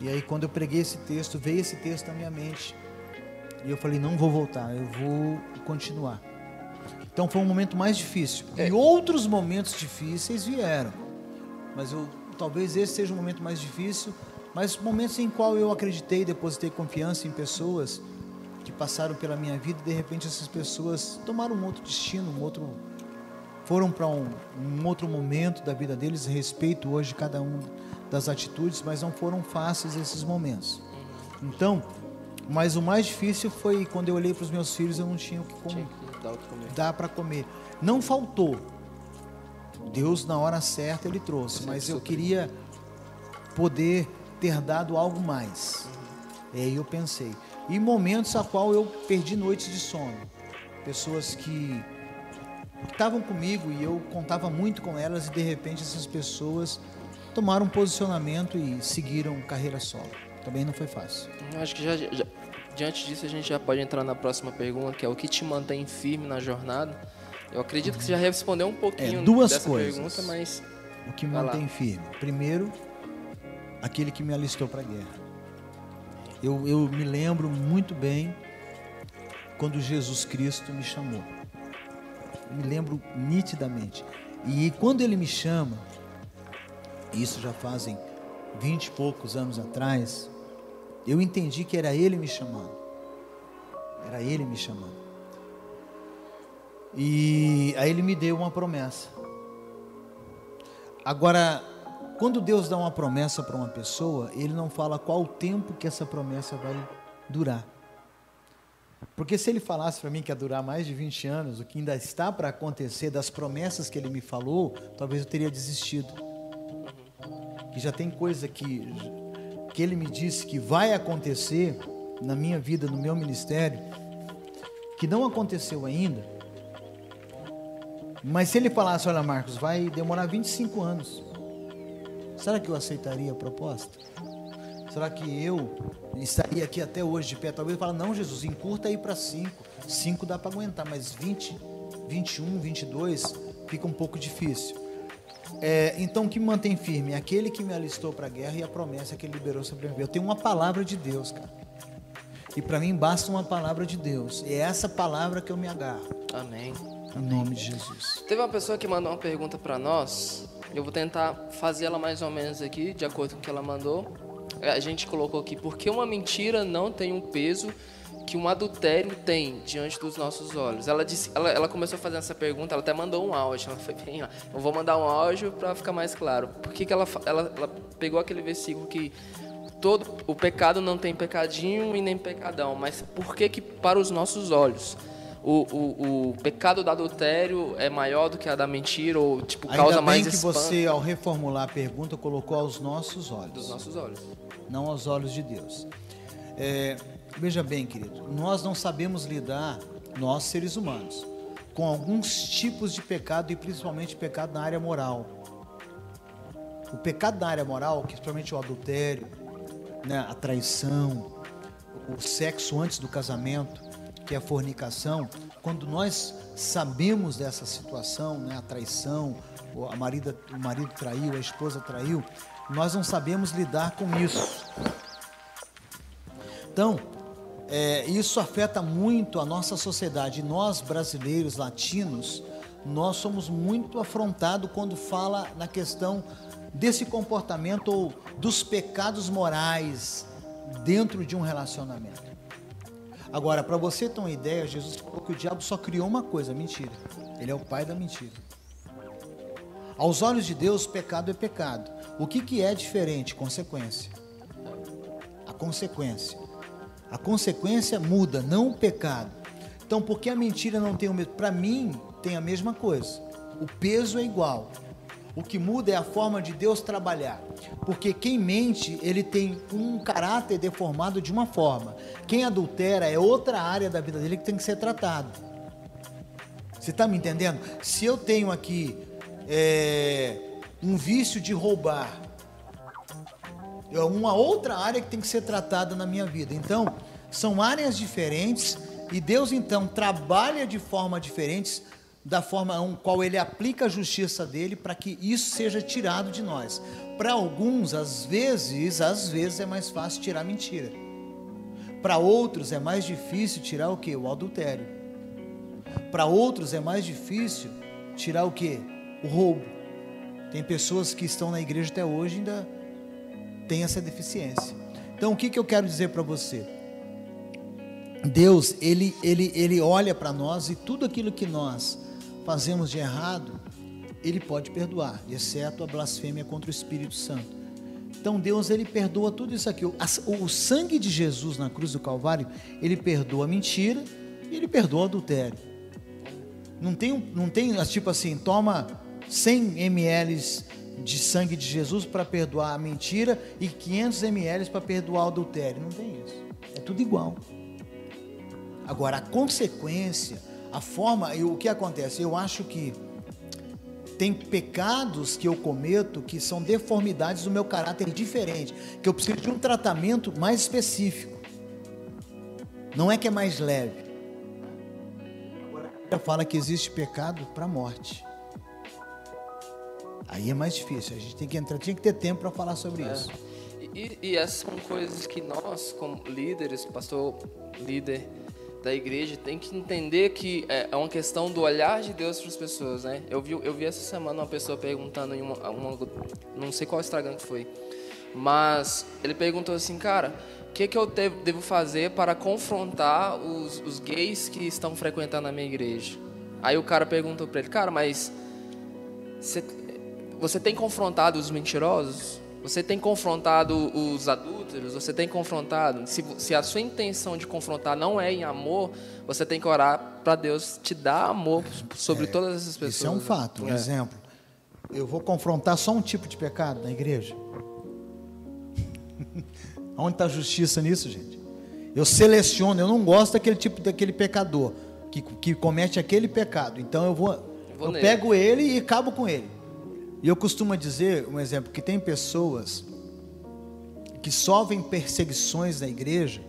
E aí quando eu preguei esse texto, veio esse texto na minha mente. E eu falei, não vou voltar, eu vou continuar. Então foi um momento mais difícil. É. E outros momentos difíceis vieram. Mas eu, talvez esse seja o momento mais difícil, mas momentos em qual eu acreditei, depositei confiança em pessoas que passaram pela minha vida e de repente essas pessoas tomaram um outro destino, um outro foram para um, um, outro momento da vida deles, respeito hoje cada um das atitudes, mas não foram fáceis esses momentos. Então, mas o mais difícil foi quando eu olhei para os meus filhos, eu não tinha o que, comer. dar para comer. Não faltou. Deus na hora certa ele trouxe, mas eu queria poder ter dado algo mais. Uhum. E aí eu pensei. E momentos a qual eu perdi noites de sono. Pessoas que estavam comigo e eu contava muito com elas e de repente essas pessoas tomaram um posicionamento e seguiram carreira solo. Também não foi fácil. Eu acho que já, já, diante disso a gente já pode entrar na próxima pergunta, que é o que te mantém firme na jornada. Eu acredito que você já respondeu um pouquinho é, duas dessa coisas. pergunta, mas o que me mantém lá. firme. Primeiro, aquele que me alistou para a guerra. Eu, eu me lembro muito bem quando Jesus Cristo me chamou me lembro nitidamente. E quando ele me chama, isso já fazem vinte e poucos anos atrás, eu entendi que era ele me chamando. Era ele me chamando. E aí ele me deu uma promessa. Agora, quando Deus dá uma promessa para uma pessoa, ele não fala qual o tempo que essa promessa vai durar. Porque se ele falasse para mim que ia durar mais de 20 anos, o que ainda está para acontecer das promessas que ele me falou, talvez eu teria desistido. Que já tem coisa que, que ele me disse que vai acontecer na minha vida, no meu ministério, que não aconteceu ainda. Mas se ele falasse, olha Marcos, vai demorar 25 anos, será que eu aceitaria a proposta? Será que eu estaria aqui até hoje de pé? Talvez eu fale, não, Jesus, encurta aí para 5. 5 dá para aguentar, mas 20, 21, 22 fica um pouco difícil. É, então, o que me mantém firme é aquele que me alistou para a guerra e a promessa que ele liberou sobre mim. Eu tenho uma palavra de Deus, cara. E para mim basta uma palavra de Deus. E é essa palavra que eu me agarro. Amém. Em nome de Jesus. Teve uma pessoa que mandou uma pergunta para nós. Eu vou tentar fazer ela mais ou menos aqui, de acordo com o que ela mandou a gente colocou aqui, porque uma mentira não tem um peso que um adultério tem diante dos nossos olhos. Ela disse, ela, ela começou a fazer essa pergunta, ela até mandou um áudio. Ela foi bem, ó, eu vou mandar um áudio para ficar mais claro. Por que, que ela, ela, ela pegou aquele versículo que todo o pecado não tem pecadinho e nem pecadão, mas por que que para os nossos olhos o, o, o pecado do adultério é maior do que a da mentira ou tipo Ainda causa bem mais que espanto você, ao reformular a pergunta, colocou aos nossos dos olhos, nossos olhos? não aos olhos de Deus. É, veja bem, querido, nós não sabemos lidar, nós seres humanos, com alguns tipos de pecado e principalmente pecado na área moral. O pecado na área moral, que principalmente o adultério, né, a traição, o sexo antes do casamento, que é a fornicação, quando nós sabemos dessa situação, né, a traição, a marido, o marido traiu, a esposa traiu, nós não sabemos lidar com isso. Então, é, isso afeta muito a nossa sociedade. Nós, brasileiros, latinos, nós somos muito afrontados quando fala na questão desse comportamento ou dos pecados morais dentro de um relacionamento. Agora, para você ter uma ideia, Jesus falou que o diabo só criou uma coisa, mentira. Ele é o pai da mentira. Aos olhos de Deus, pecado é pecado. O que, que é diferente? Consequência. A consequência. A consequência muda, não o pecado. Então, por que a mentira não tem o mesmo? Para mim, tem a mesma coisa. O peso é igual. O que muda é a forma de Deus trabalhar. Porque quem mente, ele tem um caráter deformado de uma forma. Quem adultera é outra área da vida dele que tem que ser tratado. Você está me entendendo? Se eu tenho aqui é, um vício de roubar, é uma outra área que tem que ser tratada na minha vida. Então, são áreas diferentes e Deus então trabalha de forma diferentes da forma com qual ele aplica a justiça dele para que isso seja tirado de nós. Para alguns, às vezes, às vezes é mais fácil tirar mentira. Para outros é mais difícil tirar o que? O adultério. Para outros é mais difícil tirar o que? O roubo. Tem pessoas que estão na igreja até hoje ainda tem essa deficiência. Então, o que, que eu quero dizer para você? Deus, ele, ele, ele olha para nós e tudo aquilo que nós fazemos de errado, ele pode perdoar, exceto a blasfêmia contra o Espírito Santo. Então Deus ele perdoa tudo isso aqui. O, o sangue de Jesus na cruz do Calvário, ele perdoa a mentira e ele perdoa o adultério. Não tem, não tem tipo assim, toma 100 ml de sangue de Jesus para perdoar a mentira e 500 ml para perdoar o adultério. Não tem isso. É tudo igual. Agora, a consequência, a forma, e o que acontece? Eu acho que tem pecados que eu cometo que são deformidades do meu caráter diferente, que eu preciso de um tratamento mais específico. Não é que é mais leve. Agora, fala que existe pecado para morte. Aí é mais difícil. A gente tem que entrar, tinha que ter tempo para falar sobre É. isso. E, e essas são coisas que nós, como líderes, pastor, líder da igreja, tem que entender que é, é uma questão do olhar de Deus para as pessoas, né? Eu vi, eu vi essa semana uma pessoa perguntando em uma, uma não sei qual Instagram que foi, mas ele perguntou assim, cara, o que, que eu devo fazer para confrontar os, os gays que estão frequentando a minha igreja? Aí o cara perguntou para ele, cara, mas você, você tem confrontado os mentirosos? Você tem confrontado os adúlteros? Você tem confrontado? Se, se a sua intenção de confrontar não é em amor, você tem que orar para Deus te dar amor sobre todas essas pessoas. Isso é um fato. Um É. exemplo. Eu vou confrontar só um tipo de pecado na igreja. Onde está a justiça nisso, gente? Eu seleciono, eu não gosto daquele tipo daquele pecador que, que comete aquele pecado. Então eu vou, Vou eu nele. pego ele e acabo com ele. E eu costumo dizer, um exemplo, que tem pessoas que sofrem perseguições na igreja.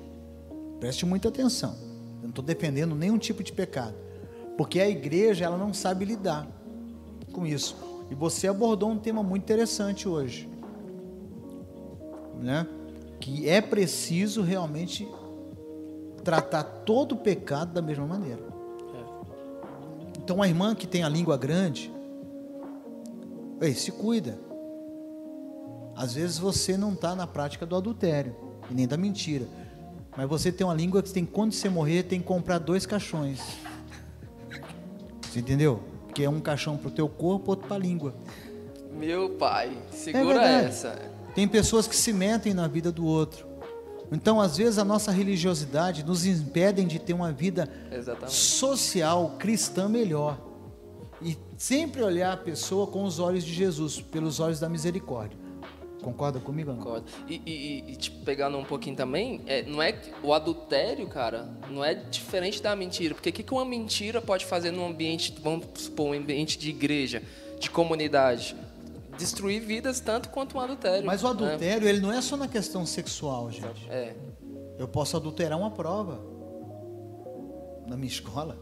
Preste muita atenção. Eu não estou defendendo nenhum tipo de pecado, porque a igreja ela não sabe lidar com isso. E você abordou um tema muito interessante hoje, né? Que é preciso realmente tratar todo o pecado da mesma maneira. Então a irmã que tem a língua grande, ei, se cuida. Às vezes você não está na prática do adultério e nem da mentira, mas você tem uma língua que tem quando você morrer tem que comprar dois caixões. Você entendeu? Que é um caixão para o teu corpo, outro para a língua. Meu pai, É segura verdade. essa. Tem pessoas que se metem na vida do outro. Então, às vezes, a nossa religiosidade nos impede de ter uma vida Exatamente. social cristã melhor. E sempre olhar a pessoa com os olhos de Jesus, pelos olhos da misericórdia. Concorda comigo? Não? Concordo. E, e, e tipo, pegando um pouquinho também, é, não é o adultério, cara, não é diferente da mentira. Porque o que, que uma mentira pode fazer num ambiente, vamos supor, um ambiente de igreja, de comunidade? Destruir vidas tanto quanto um adultério. Mas o né? adultério, ele não é só na questão sexual, gente. É. Eu posso adulterar uma prova na minha escola.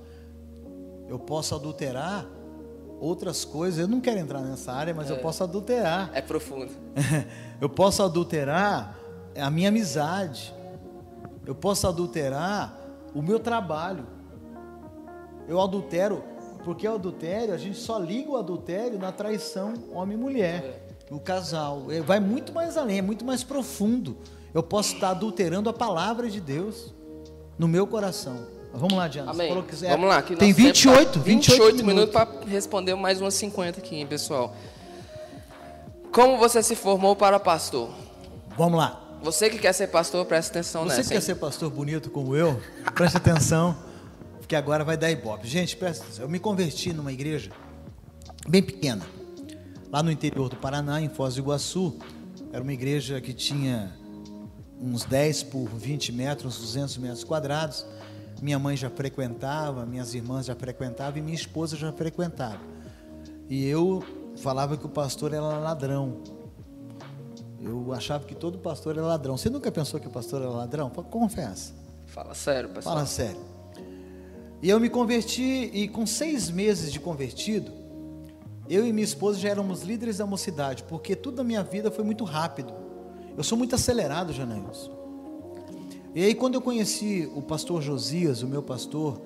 Eu posso adulterar outras coisas. Eu não quero entrar nessa área, mas eu posso adulterar. É profundo. eu posso adulterar a minha amizade. Eu posso adulterar o meu trabalho. Eu adultero, porque o adultério, a gente só liga o adultério na traição homem e mulher, no casal. É, Vai muito mais além, é muito mais profundo. Eu posso estar adulterando a palavra de Deus no meu coração. Vamos lá, Diana. você Amém. que- é, Vamos lá. Que Tem nosso tempo 28, tá 28, 28 minutos. minutos para responder mais umas 50 aqui, hein, pessoal. Como você se formou para pastor? Vamos lá. Você que quer ser pastor, presta atenção Você nessa. que quer ser pastor bonito como eu, preste atenção, porque agora vai dar ibope. Gente, presta atenção. Eu me converti numa igreja bem pequena, lá no interior do Paraná, em Foz do Iguaçu. Era uma igreja que tinha uns 10 por 20 metros, 200 metros quadrados. Minha mãe já frequentava, minhas irmãs já frequentavam e minha esposa já frequentava. E eu falava que o pastor era ladrão. Eu achava que todo pastor era ladrão. Você nunca pensou que o pastor era ladrão? Confessa. Fala sério, pessoal. Fala sério. E eu me converti, e com seis meses de convertido, eu e minha esposa já éramos líderes da mocidade, porque tudo na minha vida foi muito rápido. Eu sou muito acelerado, Janaílson. E aí, quando eu conheci o pastor Josias, o meu pastor,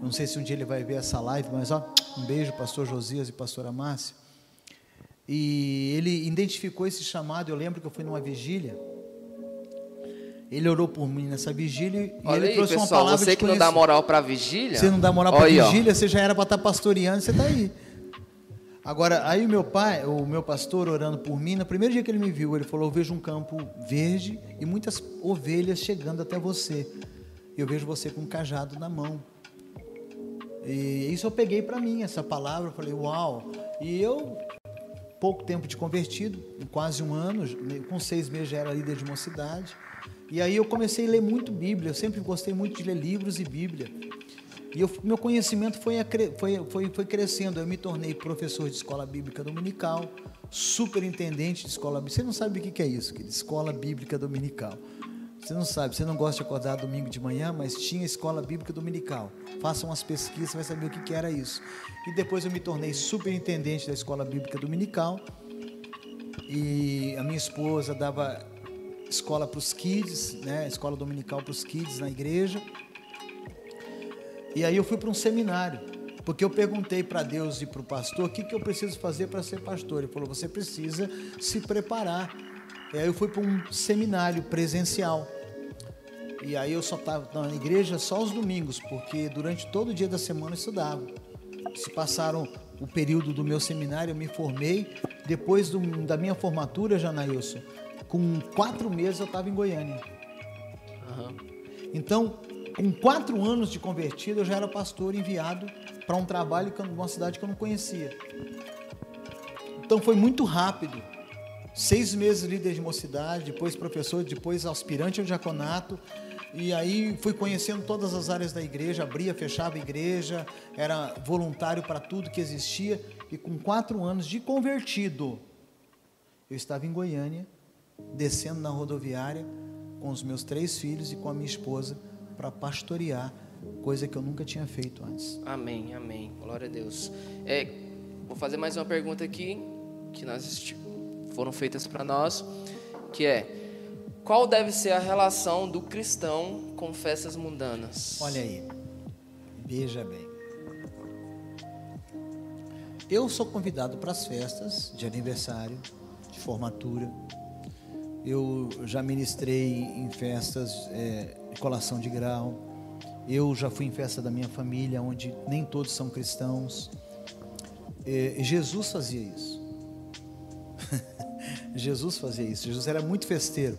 não sei se um dia ele vai ver essa live, mas ó, um beijo, pastor Josias e pastora Márcia. E ele identificou esse chamado. Eu lembro que eu fui numa vigília. Ele orou por mim nessa vigília e Olha ele aí, trouxe uma pessoal, palavra você que não dá moral pra vigília. Você não dá moral ó. vigília, você já era para estar pastoreando, você está aí. Agora, aí o meu pai, o meu pastor orando por mim, no primeiro dia que ele me viu, ele falou: Eu vejo um campo verde e muitas ovelhas chegando até você. Eu vejo você com um cajado na mão. E isso eu peguei para mim, essa palavra, eu falei: Uau! E eu, pouco tempo de convertido, quase um ano, com seis meses já era líder de mocidade. E aí eu comecei a ler muito Bíblia, eu sempre gostei muito de ler livros e Bíblia. E eu- meu conhecimento foi, foi, foi, foi crescendo. Eu me tornei professor de escola bíblica dominical, superintendente de escola bíblica. Você não sabe o que é isso, querido? Escola bíblica dominical. Você não sabe, você não gosta de acordar domingo de manhã, mas tinha escola bíblica dominical. Faça umas pesquisas, vai saber o que que era isso. E depois eu me tornei superintendente da escola bíblica dominical. E a minha esposa dava escola para os kids, né? Escola dominical para os kids na igreja. E aí eu fui para um seminário, porque eu perguntei para Deus e para o pastor o que, que eu preciso fazer para ser pastor. Ele falou: você precisa se preparar. E aí eu fui para um seminário presencial. E aí eu só estava na igreja só os domingos, porque durante todo o dia da semana eu estudava. Se passaram o período do meu seminário, eu me formei. Depois do- da minha formatura, Janailson, com quatro meses eu estava em Goiânia. Aham. Então, com quatro anos de convertido, eu já era pastor enviado para um trabalho eu- numa cidade que eu não conhecia. Então foi muito rápido. Seis meses líder de mocidade, depois professor, depois aspirante ao diaconato. E aí fui conhecendo todas as áreas da igreja, abria, fechava a igreja, era voluntário para tudo que existia. E com quatro anos de convertido, eu estava em Goiânia, descendo na rodoviária com os meus três filhos e com a minha esposa para pastorear, coisa que eu nunca tinha feito antes. Amém, amém. Glória a Deus. É, vou fazer mais uma pergunta aqui que nós foram feitas para nós, que é qual deve ser a relação do cristão com festas mundanas? Olha aí, veja bem. Eu sou convidado para as festas de aniversário, de formatura. Eu já ministrei em festas é, colação de grau. Eu já fui em festa da minha família, onde nem todos são cristãos. É, Jesus fazia isso. Jesus fazia isso. Jesus era muito festeiro.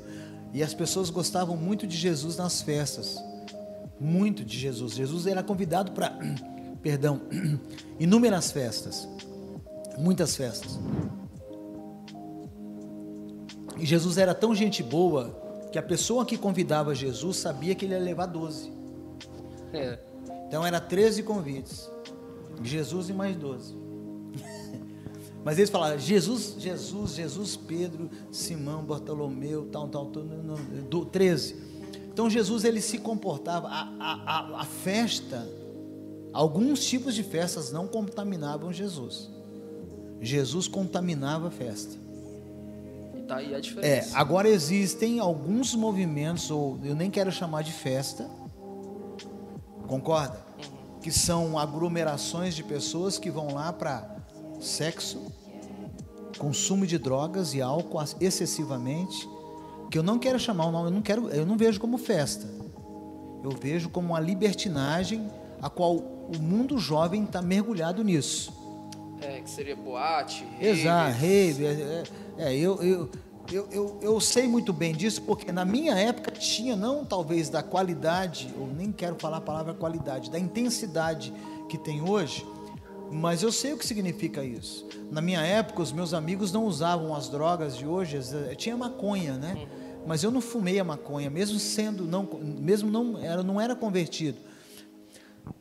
E as pessoas gostavam muito de Jesus nas festas. Muito de Jesus. Jesus era convidado para, perdão, inúmeras festas. Muitas festas. E Jesus era tão gente boa que a pessoa que convidava Jesus sabia que ele ia levar 12. É. Então era 13 convites. Jesus e mais 12. Mas eles falaram Jesus, Jesus, Jesus, Pedro, Simão, Bartolomeu, tal, tal, tal, não, do 13. Então Jesus ele se comportava, a, a, a festa, alguns tipos de festas não contaminavam Jesus. Jesus contaminava a festa. Tá aí a diferença. É, agora existem alguns movimentos, ou eu nem quero chamar de festa, concorda? Uhum. Que são aglomerações de pessoas que vão lá para sexo, consumo de drogas e álcool excessivamente, que eu não quero chamar o nome, eu não quero, eu não vejo como festa. Eu vejo como uma libertinagem a qual o mundo jovem está mergulhado nisso. É, que seria boate, rave. Exato, rave. É, é, é, eu, eu, eu, eu, eu sei muito bem disso, porque na minha época tinha, não talvez da qualidade, ou nem quero falar a palavra qualidade, da intensidade que tem hoje, mas eu sei o que significa isso. Na minha época, os meus amigos não usavam as drogas de hoje, tinha maconha, né? Uhum. Mas eu não fumei a maconha, mesmo sendo não, mesmo não era, não era convertido.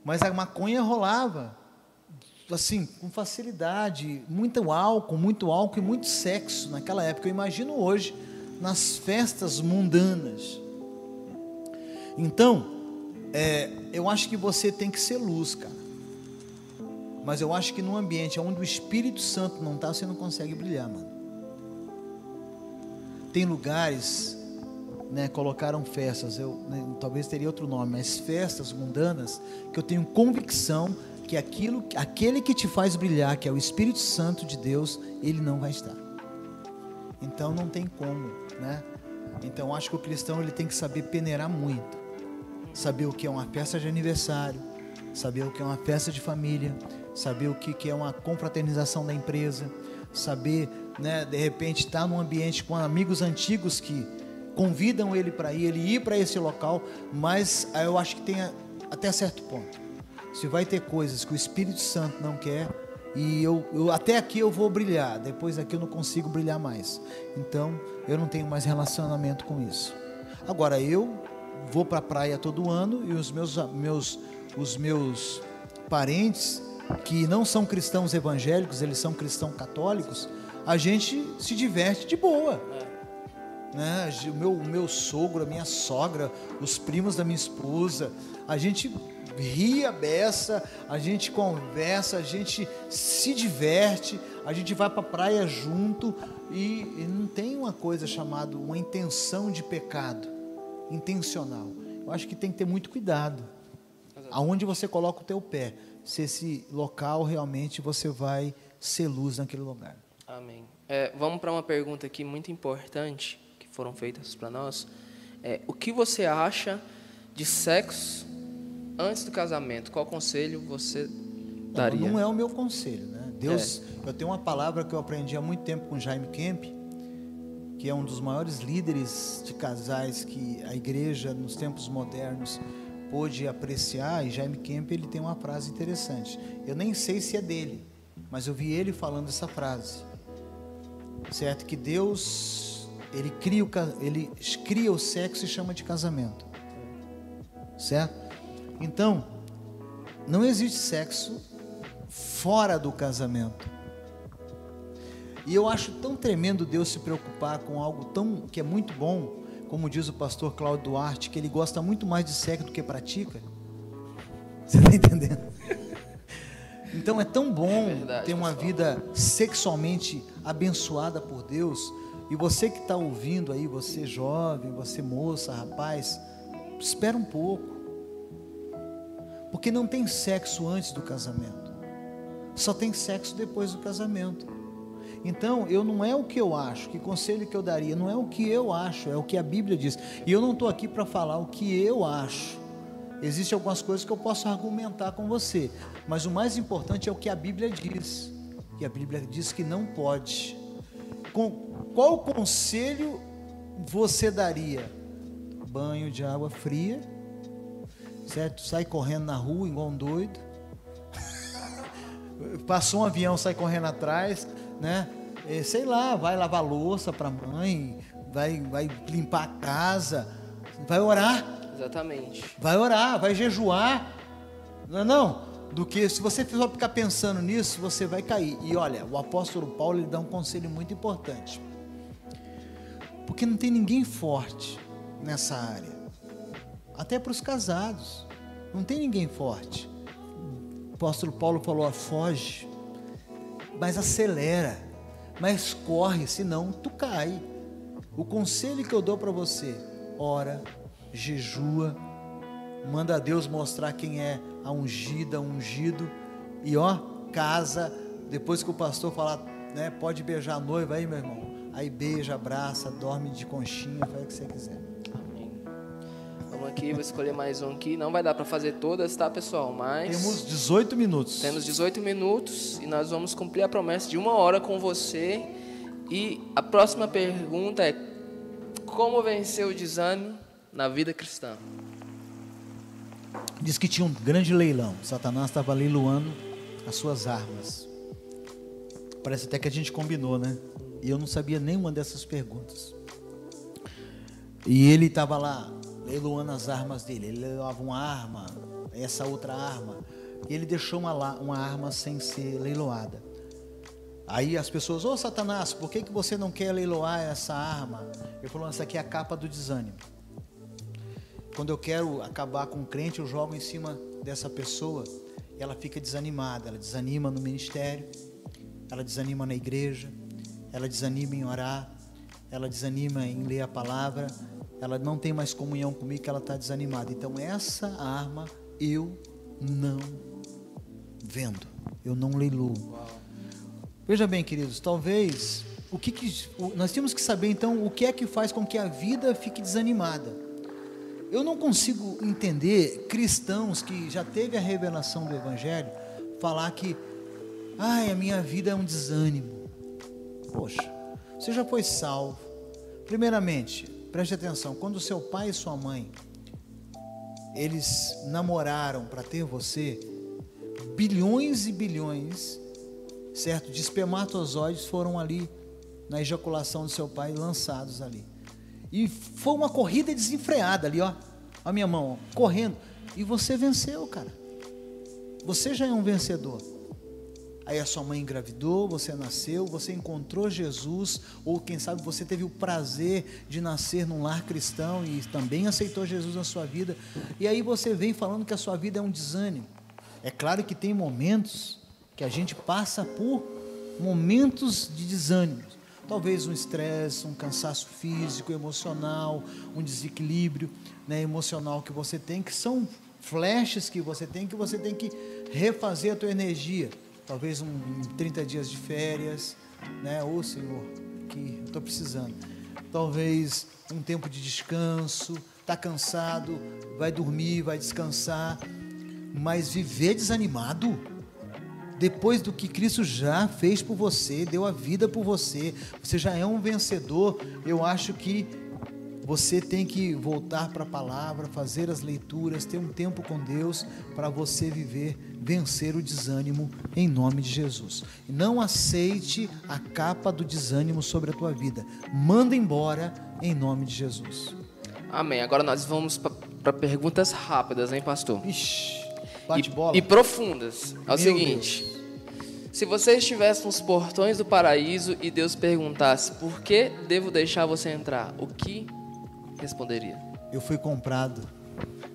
Mas a maconha rolava assim, com facilidade, muito álcool, muito álcool e muito sexo naquela época. Eu imagino hoje nas festas mundanas. Então, é, eu acho que você tem que ser luz, cara. Mas eu acho que num ambiente onde o Espírito Santo não está, você não consegue brilhar, mano. Tem lugares, né, colocaram festas, eu né, talvez teria outro nome, mas festas mundanas que eu tenho convicção que aquilo, aquele que te faz brilhar, que é o Espírito Santo de Deus, ele não vai estar. Então não tem como, né? Então acho que o cristão ele tem que saber peneirar muito, saber o que é uma festa de aniversário, saber o que é uma festa de família, saber o que é uma confraternização da empresa, saber, né, de repente estar num ambiente com amigos antigos que convidam ele para ir, ele ir para esse local, mas eu acho que tem até certo ponto. Se vai ter coisas que o Espírito Santo não quer, e eu, eu, até aqui eu vou brilhar, depois daqui eu não consigo brilhar mais. Então eu não tenho mais relacionamento com isso. Agora eu vou para a praia todo ano e os meus, meus, os meus parentes que não são cristãos evangélicos, eles são cristãos católicos, a gente se diverte de boa. Né? O, meu, o meu sogro, a minha sogra, os primos da minha esposa, a gente ri a beça, a gente conversa, a gente se diverte, a gente vai para a praia junto e, e, não tem uma coisa chamada uma intenção de pecado intencional. Eu acho que tem que ter muito cuidado aonde você coloca o teu pé se esse local realmente você vai ser luz naquele lugar. Amém. É, vamos para uma pergunta aqui muito importante que foram feitas para nós. É, o que você acha de sexo antes do casamento? Qual conselho você daria? Não, não é o meu conselho, né? Deus, é. eu tenho uma palavra que eu aprendi há muito tempo com Jaime Kemp, que é um dos maiores líderes de casais que a igreja nos tempos modernos pôde apreciar, e Jaime Kemp ele tem uma frase interessante. Eu nem sei se é dele, mas eu vi ele falando essa frase. Certo? Que Deus ele cria o, ele cria o sexo e chama de casamento. Certo? Então, não existe sexo fora do casamento. E eu acho tão tremendo Deus se preocupar com algo tão que é muito bom, como diz o pastor Cláudio Duarte, que ele gosta muito mais de sexo do que pratica. Você está entendendo? Então é tão bom é verdade, ter uma vida sexualmente abençoada por Deus. E você que está ouvindo aí, você jovem, você moça, rapaz, espera um pouco. Porque não tem sexo antes do casamento. Só tem sexo depois do casamento. Então, eu não é o que eu acho, que conselho que eu daria, não é o que eu acho, é o que a Bíblia diz. E eu não estou aqui para falar o que eu acho. Existem algumas coisas que eu posso argumentar com você, mas o mais importante é o que a Bíblia diz. E a Bíblia diz que não pode. qual conselho você daria? Banho de água fria, certo? Sai correndo na rua igual um doido. Passou um avião, sai correndo atrás, né? É, sei lá, vai lavar louça para a mãe, vai, vai limpar a casa, vai orar. Exatamente. Vai orar, vai jejuar. Não é não? Do que se você só ficar pensando nisso, você vai cair. E olha, o apóstolo Paulo ele dá um conselho muito importante. Porque não tem ninguém forte nessa área. Até para os casados. Não tem ninguém forte. O apóstolo Paulo falou: foge, mas acelera, mas corre, senão tu cai. O conselho que eu dou para você: ora, jejua, manda a Deus mostrar quem é a ungida, ungido, e ó, casa. Depois que o pastor falar, né, pode beijar a noiva aí, meu irmão. Aí beija, abraça, dorme de conchinha, faz o que você quiser. Vamos aqui, vou escolher mais um aqui. Não vai dar para fazer todas, tá, pessoal? Mas. Temos 18 minutos. Temos 18 minutos e nós vamos cumprir a promessa de uma hora com você. E a próxima pergunta é: Como vencer o desânimo na vida cristã? Diz que tinha um grande leilão. Satanás estava leiloando as suas armas. Parece até que a gente combinou, né? E eu não sabia nenhuma dessas perguntas. E ele estava lá, leiloando as armas dele. Ele levava uma arma, essa outra arma. E ele deixou uma, uma arma sem ser leiloada. Aí as pessoas, ô oh, Satanás, por que, que você não quer leiloar essa arma? Ele falou, essa aqui é a capa do desânimo. Quando eu quero acabar com um crente, eu jogo em cima dessa pessoa, ela fica desanimada, ela desanima no ministério, ela desanima na igreja, ela desanima em orar, ela desanima em ler a palavra, ela não tem mais comunhão comigo, ela está desanimada. Então, essa arma eu não vendo, eu não leiluo. Veja bem, queridos, talvez o que, que nós temos que saber então o que é que faz com que a vida fique desanimada. Eu não consigo entender cristãos que já teve a revelação do evangelho falar que ai, a minha vida é um desânimo. Poxa, você já foi salvo. Primeiramente, preste atenção, quando seu pai e sua mãe eles namoraram para ter você, bilhões e bilhões, certo, de espermatozoides foram ali na ejaculação do seu pai lançados ali. E foi uma corrida desenfreada ali, ó. A minha mão, ó, correndo. E você venceu, cara. Você já é um vencedor. Aí a sua mãe engravidou, você nasceu, você encontrou Jesus, ou quem sabe você teve o prazer de nascer num lar cristão e também aceitou Jesus na sua vida. E aí você vem falando que a sua vida é um desânimo. É claro que tem momentos que a gente passa por momentos de desânimo. Talvez um estresse, um cansaço físico, emocional, um desequilíbrio né, emocional que você tem, que são flashes que você tem, que você tem que refazer a tua energia talvez um, 30 dias de férias, né? Ô Senhor, que estou precisando. Talvez um tempo de descanso, está cansado, vai dormir, vai descansar, mas viver desanimado, depois do que Cristo já fez por você, deu a vida por você, você já é um vencedor, eu acho que você tem que voltar para a palavra, fazer as leituras, ter um tempo com Deus para você viver, vencer o desânimo em nome de Jesus. Não aceite a capa do desânimo sobre a tua vida. Manda embora em nome de Jesus. Amém. Agora nós vamos para perguntas rápidas, hein, pastor? Ixi, bate bola. E, e profundas. É o Meu seguinte. Deus. Se você estivesse nos portões do paraíso e Deus perguntasse por que devo deixar você entrar, o que responderia? Eu fui comprado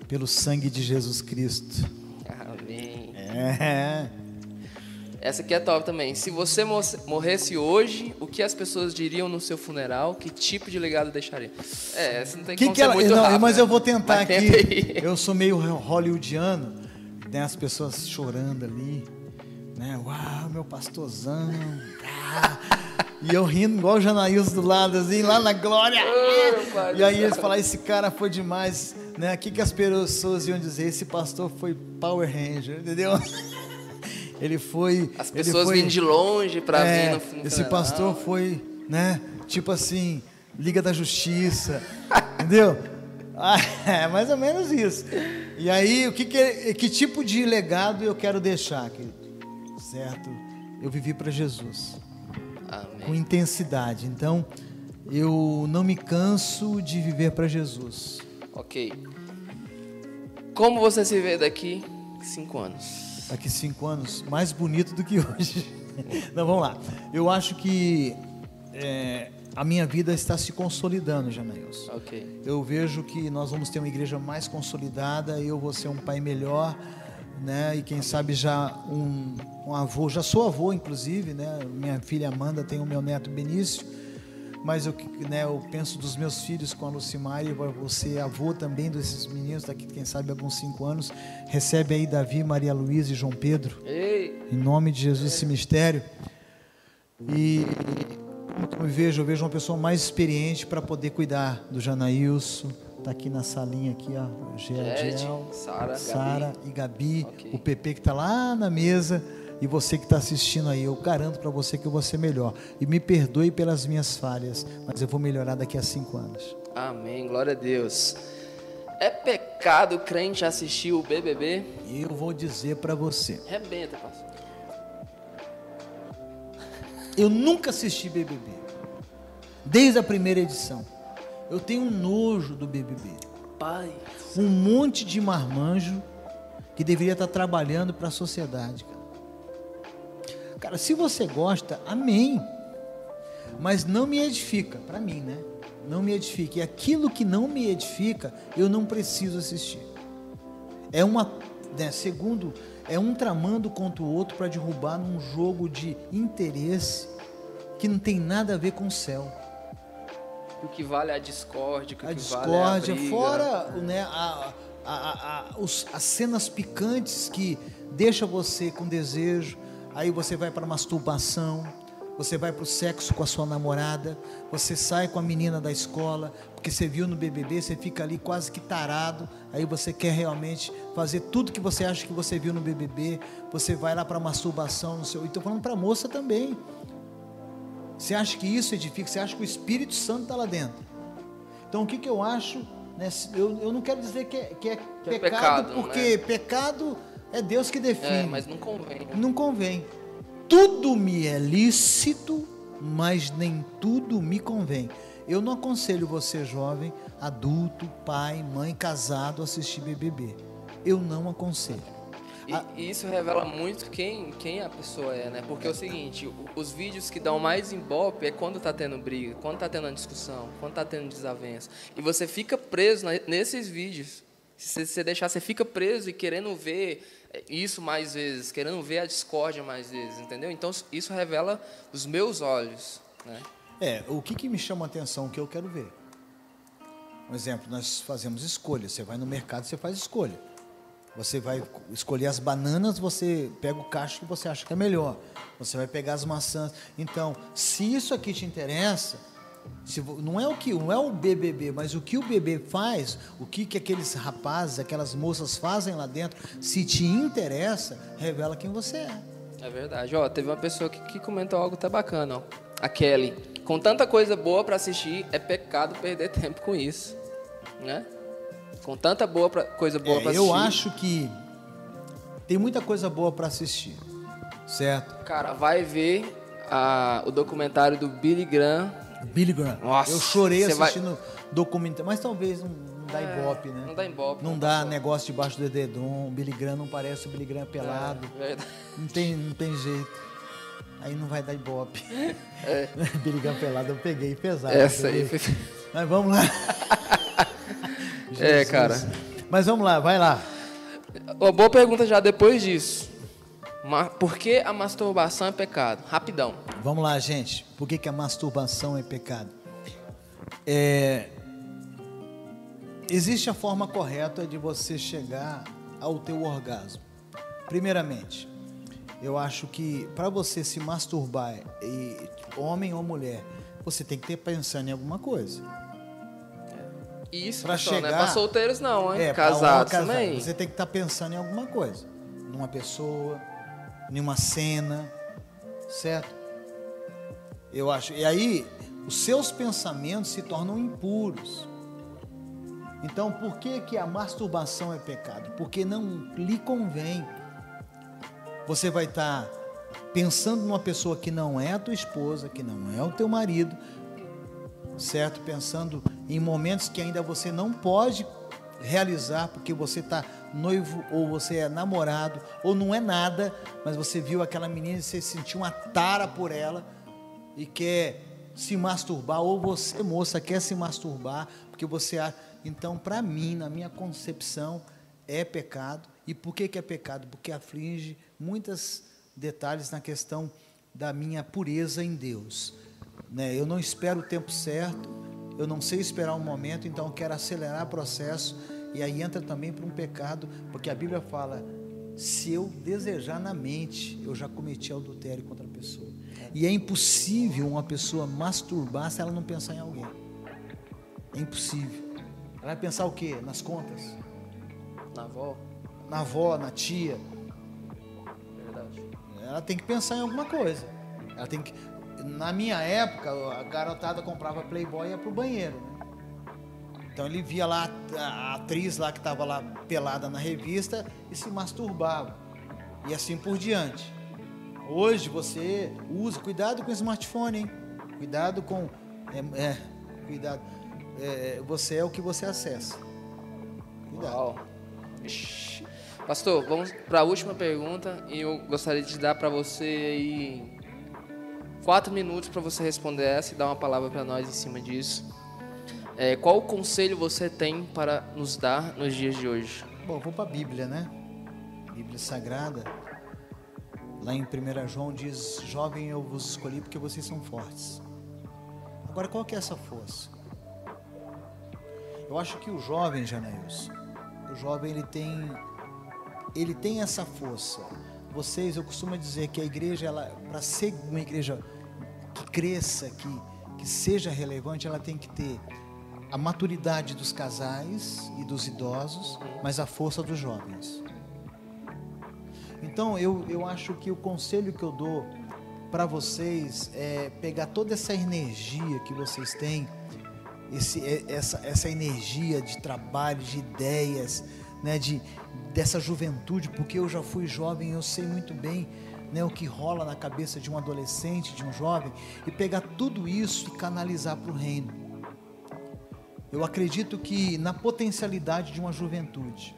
pelo sangue de Jesus Cristo. É. Essa aqui é top também. Se você morresse hoje, o que as pessoas diriam no seu funeral? Que tipo de legado deixaria? É, essa não tem que, que, que ela, muito não, rápido, Mas né? eu vou tentar mas aqui. Eu sou meio hollywoodiano. Tem as pessoas chorando ali. Né? Uau, meu pastorzão. Ah. E eu rindo igual o Janaílson do lado, assim, lá na glória. Oh, e aí eles falaram, esse cara foi demais. Né? O que, que as pessoas iam dizer? Esse pastor foi Power Ranger, entendeu? Ele foi. As pessoas vêm de longe para é, vir no, no Esse pastor foi, né? tipo assim, Liga da Justiça, entendeu? Ah, é mais ou menos isso. E aí, o que, que, que tipo de legado eu quero deixar, querido? Certo? Eu vivi para Jesus. Amém. Com intensidade. Então, eu não me canso de viver para Jesus. Ok. Como você se vê daqui cinco anos? Daqui cinco anos, mais bonito do que hoje. Não, vamos lá. Eu acho que é, a minha vida está se consolidando, Janaílson. Ok. Eu vejo que nós vamos ter uma igreja mais consolidada, eu vou ser um pai melhor, né? E quem sabe já um, um avô, já sou avô, inclusive, né? Minha filha Amanda tem o meu neto Benício, mas eu, né, eu penso dos meus filhos com a Lucimar e ser avô também desses meninos daqui, quem sabe, alguns cinco anos. Recebe aí Davi, Maria Luísa e João Pedro. Ei. Em nome de Jesus, esse mistério. E como eu vejo, eu vejo uma pessoa mais experiente para poder cuidar do Janaílson. Está aqui na salinha aqui, ó. Gediel, Sara, e Gabi. Okay. O PP que está lá na mesa. E você que está assistindo aí, eu garanto para você que eu vou ser melhor. E me perdoe pelas minhas falhas, mas eu vou melhorar daqui a cinco anos. Amém, glória a Deus. É pecado o crente assistir o BBB? Eu vou dizer para você. Rebenta, pastor. Eu nunca assisti BBB. Desde a primeira edição. Eu tenho um nojo do BBB. Pai. Um monte de marmanjo que deveria estar trabalhando para a sociedade, cara. Cara, se você gosta, amém. Mas não me edifica, para mim, né? Não me edifica. E aquilo que não me edifica, eu não preciso assistir. É uma, né, segundo é um tramando contra o outro para derrubar num jogo de interesse que não tem nada a ver com o céu. O que vale é a discórdia, a discórdia, vale é a fora né, a, a, a, os, as cenas picantes que deixa você com desejo, aí você vai para masturbação, você vai para o sexo com a sua namorada, você sai com a menina da escola, porque você viu no BBB, você fica ali quase que tarado, aí você quer realmente fazer tudo que você acha que você viu no BBB, você vai lá para masturbação, no seu, estou falando para moça também. Você acha que isso edifica? Você acha que o Espírito Santo está lá dentro? Então o que, que eu acho? Né, eu, eu não quero dizer que é, que é, que é pecado, pecado, porque né? pecado é Deus que define. É, mas não convém. Não convém. Tudo me é lícito, mas nem tudo me convém. Eu não aconselho você, jovem, adulto, pai, mãe, casado, a assistir BBB. Eu não aconselho. E, a... e, isso revela muito quem, quem a pessoa é, né? Porque é o seguinte, os vídeos que dão mais embope é quando tá tendo briga, quando tá tendo discussão, quando tá tendo desavença. E você fica preso nesses vídeos. Se você deixar, você fica preso e querendo ver isso mais vezes, querendo ver a discórdia mais vezes, entendeu? Então isso revela os meus olhos, né? É, o que, que me chama a atenção, que eu quero ver? Um exemplo, nós fazemos escolha. Você vai no mercado, você faz escolha. Você vai escolher as bananas, você pega o cacho que você acha que é melhor. Você vai pegar as maçãs. Então, se isso aqui te interessa, se, não é o que não é o BBB, mas o que o bebê faz, o que, que aqueles rapazes, aquelas moças fazem lá dentro, se te interessa, revela quem você é. É verdade. Ó, teve uma pessoa que, que comentou algo até bacana, ó. A Kelly. Com tanta coisa boa para assistir, é pecado perder tempo com isso, né? Com tanta boa pra, coisa boa é, para assistir. Eu acho que tem muita coisa boa para assistir, certo? Cara, vai ver a, o documentário do Billy Graham Billy Graham. Nossa, eu chorei assistindo vai... documentário, mas talvez não, não dá é, ibope, né? Não dá ibope. Não, não dá negócio debaixo do dedão. Billy Graham não parece o Billy Graham pelado. É, verdade. Não tem, não tem jeito. Aí não vai dar ibope. É. Billy Graham pelado eu peguei pesado. Essa aí foi... Mas vamos lá. é, cara. Mas vamos lá, vai lá. Uma boa pergunta já depois disso. Por que a masturbação é pecado? Rapidão. Vamos lá, gente. Por que, que a masturbação é pecado? É... Existe a forma correta de você chegar ao teu orgasmo. Primeiramente, eu acho que para você se masturbar, e, homem ou mulher, você tem que ter pensando em alguma coisa. Isso, para chegar, não é para solteiros não, hein? É, Casados também. Você tem que estar tá pensando em alguma coisa, numa pessoa, em uma cena, certo? Eu acho. E aí, os seus pensamentos se tornam impuros. Então, por que, que a masturbação é pecado? Porque não lhe convém. Você vai estar pensando numa pessoa que não é a tua esposa, que não é o teu marido, certo? Pensando em momentos que ainda você não pode realizar porque você está noivo ou você é namorado ou não é nada, mas você viu aquela menina e você sentiu uma tara por ela e quer se masturbar ou você moça quer se masturbar porque você então para mim na minha concepção é pecado. E por que que é pecado? Porque aflige muitos detalhes na questão da minha pureza em Deus né? Eu não espero o tempo certo eu não sei esperar um momento então eu quero acelerar o processo e aí entra também para um pecado, porque a Bíblia fala: se eu desejar na mente, eu já cometi adultério contra a pessoa. E é impossível uma pessoa masturbar se ela não pensar em alguém. É impossível. Ela vai pensar o quê? Nas contas? Na avó? Na avó, na tia. Verdade. Ela tem que pensar em alguma coisa. Ela tem que. Na minha época, a garotada comprava Playboy e ia pro banheiro. Né? Então ele via lá a atriz lá que estava lá pelada na revista e se masturbava. E assim por diante. Hoje você usa, cuidado com o smartphone, hein? Cuidado com. É, é cuidado. É, você é o que você acessa. Cuidado. Uau. Pastor, vamos para a última pergunta e eu gostaria de dar para você aí quatro minutos para você responder essa e dar uma palavra para nós em cima disso. É, qual conselho você tem para nos dar nos dias de hoje? Bom, vou para a Bíblia, né? Bíblia Sagrada. Lá em 1 João diz: Jovem, eu vos escolhi porque vocês são fortes. Agora, qual que é essa força? Eu acho que o jovem, Janaíus, o jovem ele tem, ele tem essa força. Vocês, eu costumo dizer que a igreja, ela, para ser uma igreja cresça, que, que seja relevante, ela tem que ter a maturidade dos casais e dos idosos, mas a força dos jovens. Então eu, eu acho que o conselho que eu dou para vocês é pegar toda essa energia que vocês têm, esse, é, essa, essa energia de trabalho, de ideias, né, de, dessa juventude, porque eu já fui jovem, eu sei muito bem né, o que rola na cabeça de um adolescente, de um jovem, e pegar tudo isso e canalizar para o reino. Eu acredito que na potencialidade de uma juventude.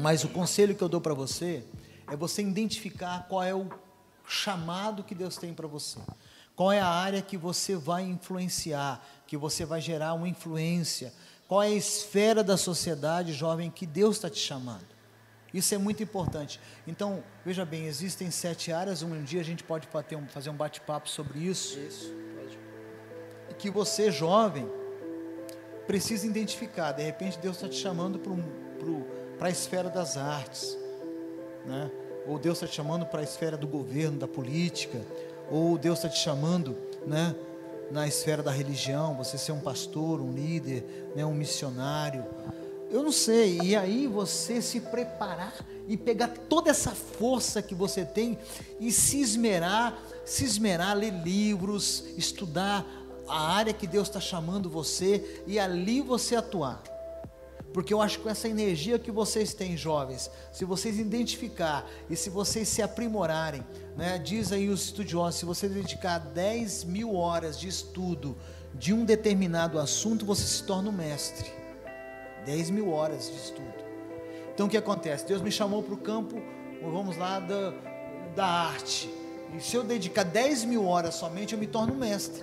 Mas o conselho que eu dou para você é você identificar qual é o chamado que Deus tem para você. Qual é a área que você vai influenciar, que você vai gerar uma influência? Qual é a esfera da sociedade, jovem, que Deus está te chamando? Isso é muito importante. Então, veja bem, existem sete áreas. Um dia a gente pode fazer um bate-papo sobre isso. Isso, pode. E que você, jovem, precisa identificar. De repente, Deus está te chamando para a esfera das artes, né? ou Deus está te chamando para a esfera do governo, da política, ou Deus está te chamando né, na esfera da religião, você ser um pastor, um líder, né, um missionário. Eu não sei, e aí você se preparar e pegar toda essa força que você tem e se esmerar, se esmerar, ler livros, estudar a área que Deus está chamando você e ali você atuar. Porque eu acho que com essa energia que vocês têm, jovens, se vocês identificar e se vocês se aprimorarem, né, diz aí os estudiosos, se você dedicar 10 mil horas de estudo de um determinado assunto, você se torna um mestre. 10 mil horas de estudo. Então o que acontece? Deus me chamou para o campo, vamos lá, da, da arte. E se eu dedicar 10 mil horas somente, eu me torno mestre.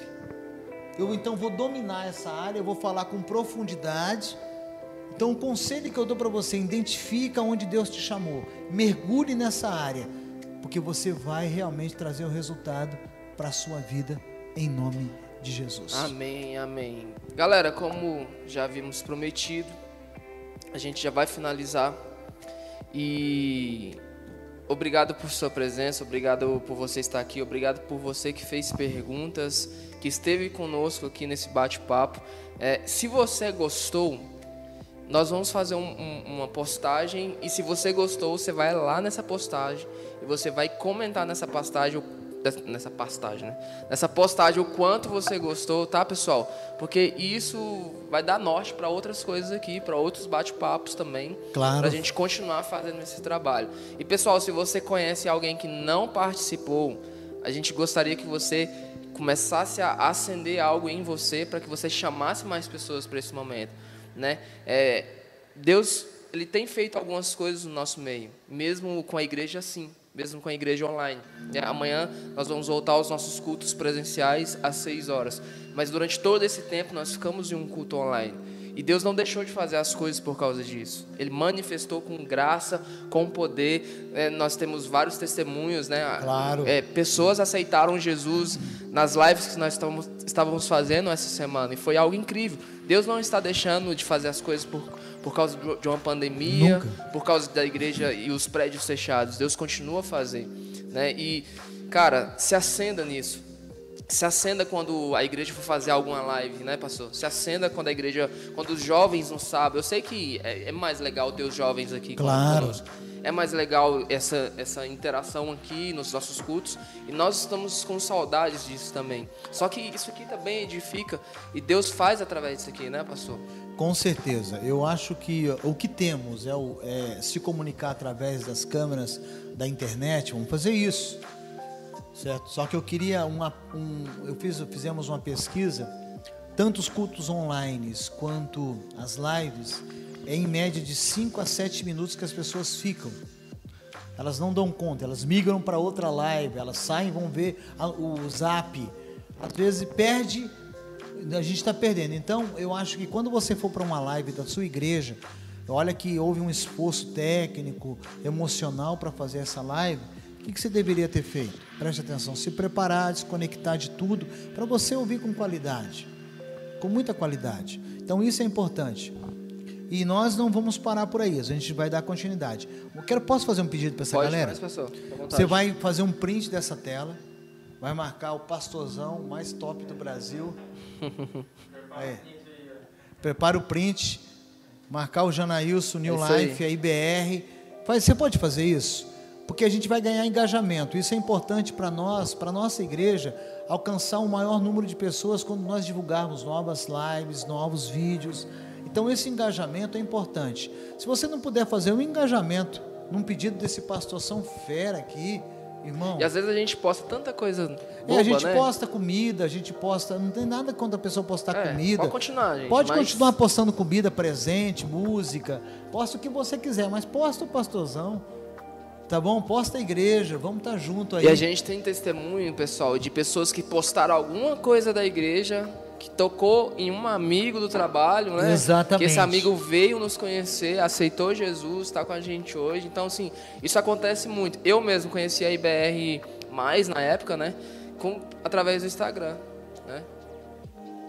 Eu então vou dominar essa área, eu vou falar com profundidade. Então, o conselho que eu dou para você, identifica onde Deus te chamou, mergulhe nessa área, porque você vai realmente trazer o resultado para a sua vida, em nome de Jesus. Amém, amém. Galera, como já havíamos prometido, a gente já vai finalizar. E obrigado por sua presença, obrigado por você estar aqui, obrigado por você que fez perguntas que esteve conosco aqui nesse bate-papo. É, se você gostou, nós vamos fazer um, um, uma postagem e se você gostou, você vai lá nessa postagem e você vai comentar nessa postagem nessa postagem, né? Nessa postagem o quanto você gostou, tá, pessoal? Porque isso vai dar norte para outras coisas aqui, para outros bate-papos também, claro. para a gente continuar fazendo esse trabalho. E pessoal, se você conhece alguém que não participou, a gente gostaria que você começasse a acender algo em você para que você chamasse mais pessoas para esse momento, né? É, Deus ele tem feito algumas coisas no nosso meio, mesmo com a igreja assim mesmo com a igreja online. Amanhã nós vamos voltar aos nossos cultos presenciais às 6 horas. Mas durante todo esse tempo nós ficamos em um culto online. E Deus não deixou de fazer as coisas por causa disso. Ele manifestou com graça, com poder. É, nós temos vários testemunhos, né? Claro. É, pessoas aceitaram Jesus nas lives que nós estávamos, estávamos fazendo essa semana. E foi algo incrível. Deus não está deixando de fazer as coisas por por causa de uma pandemia, Nunca. por causa da igreja e os prédios fechados. Deus continua a fazer, né? E cara, se acenda nisso. Se acenda quando a igreja for fazer alguma live, né, pastor? Se acenda quando a igreja, quando os jovens não sabem. Eu sei que é, é mais legal ter os jovens aqui claro. conosco. É mais legal essa, essa interação aqui nos nossos cultos. E nós estamos com saudades disso também. Só que isso aqui também edifica. E Deus faz através disso aqui, né, pastor? Com certeza. Eu acho que o que temos é, o, é se comunicar através das câmeras da internet. Vamos fazer isso, certo? Só que eu queria uma, um, eu fiz, fizemos uma pesquisa. Tanto os cultos online quanto as lives é em média de 5 a 7 minutos que as pessoas ficam. Elas não dão conta, elas migram para outra live, elas saem, vão ver o zap. Às vezes perde a gente está perdendo. Então, eu acho que quando você for para uma live da sua igreja, olha que houve um esforço técnico, emocional para fazer essa live. O que, que você deveria ter feito? Preste atenção, se preparar, desconectar de tudo, para você ouvir com qualidade, com muita qualidade. Então, isso é importante. E nós não vamos parar por aí, a gente vai dar continuidade. Eu quero, posso fazer um pedido para essa Pode, galera? Você vai fazer um print dessa tela, vai marcar o pastorzão mais top do Brasil Prepara o print, marcar o Janailson, New é Life, a IBR. Você pode fazer isso? Porque a gente vai ganhar engajamento. Isso é importante para nós, para nossa igreja, alcançar o um maior número de pessoas quando nós divulgarmos novas lives, novos vídeos. Então esse engajamento é importante. Se você não puder fazer um engajamento num pedido desse pastor São Fera aqui, Irmão. E às vezes a gente posta tanta coisa. Boba, é, a gente né? posta comida, a gente posta. Não tem nada contra a pessoa postar é, comida. Pode continuar, gente. Pode mas... continuar postando comida, presente, música. Posta o que você quiser, mas posta o pastorzão. Tá bom? Posta a igreja, vamos estar tá junto aí. E a gente tem testemunho, pessoal, de pessoas que postaram alguma coisa da igreja que tocou em um amigo do trabalho, né? Exatamente. Que esse amigo veio nos conhecer, aceitou Jesus, está com a gente hoje. Então, assim, isso acontece muito. Eu mesmo conheci a IBR mais na época, né? Com, através do Instagram, né?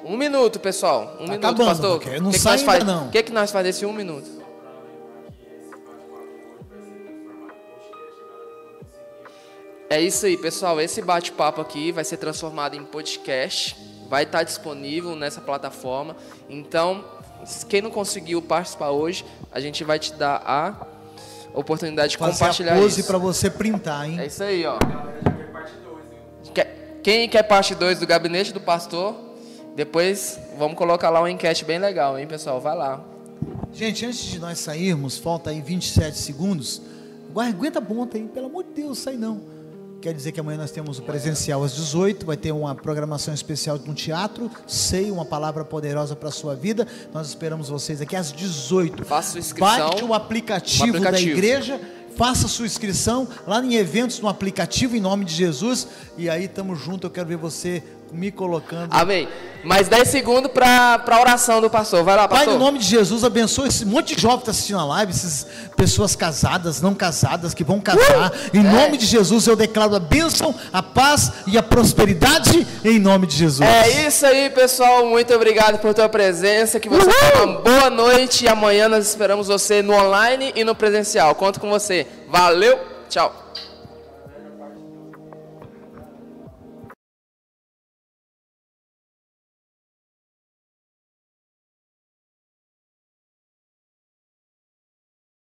Um minuto, pessoal. Um tá minuto, acabando, pastor. Não que sai que faz, não. O que, que nós fazemos nesse um minuto? É isso aí, pessoal. Esse bate-papo aqui vai ser transformado em podcast vai estar disponível nessa plataforma. Então, quem não conseguiu participar hoje, a gente vai te dar a oportunidade de Fazer compartilhar a pose isso. para você printar, hein? É isso aí, ó. Quem quer parte 2 do gabinete do pastor? Depois vamos colocar lá uma enquete bem legal, hein, pessoal? Vai lá. Gente, antes de nós sairmos, falta aí 27 segundos. Aguenta a ponta aí, pelo amor de Deus, sai não. Quer dizer que amanhã nós temos o presencial às 18, vai ter uma programação especial com teatro, sei, uma palavra poderosa para a sua vida. Nós esperamos vocês aqui às 18. Faça sua inscrição. Baixe o aplicativo, o aplicativo. da igreja, faça sua inscrição lá em eventos no aplicativo em nome de Jesus. E aí estamos juntos, eu quero ver você me colocando. Amém. Mais 10 segundos para a oração do pastor. Vai lá, pastor. Pai, no nome de Jesus, abençoe esse monte de jovem que está assistindo a live, essas pessoas casadas, não casadas, que vão casar. Uh! Em é. nome de Jesus, eu declaro a bênção, a paz e a prosperidade em nome de Jesus. É isso aí, pessoal. Muito obrigado por tua presença. Que você tenha uma boa noite. E amanhã nós esperamos você no online e no presencial. Conto com você. Valeu. Tchau.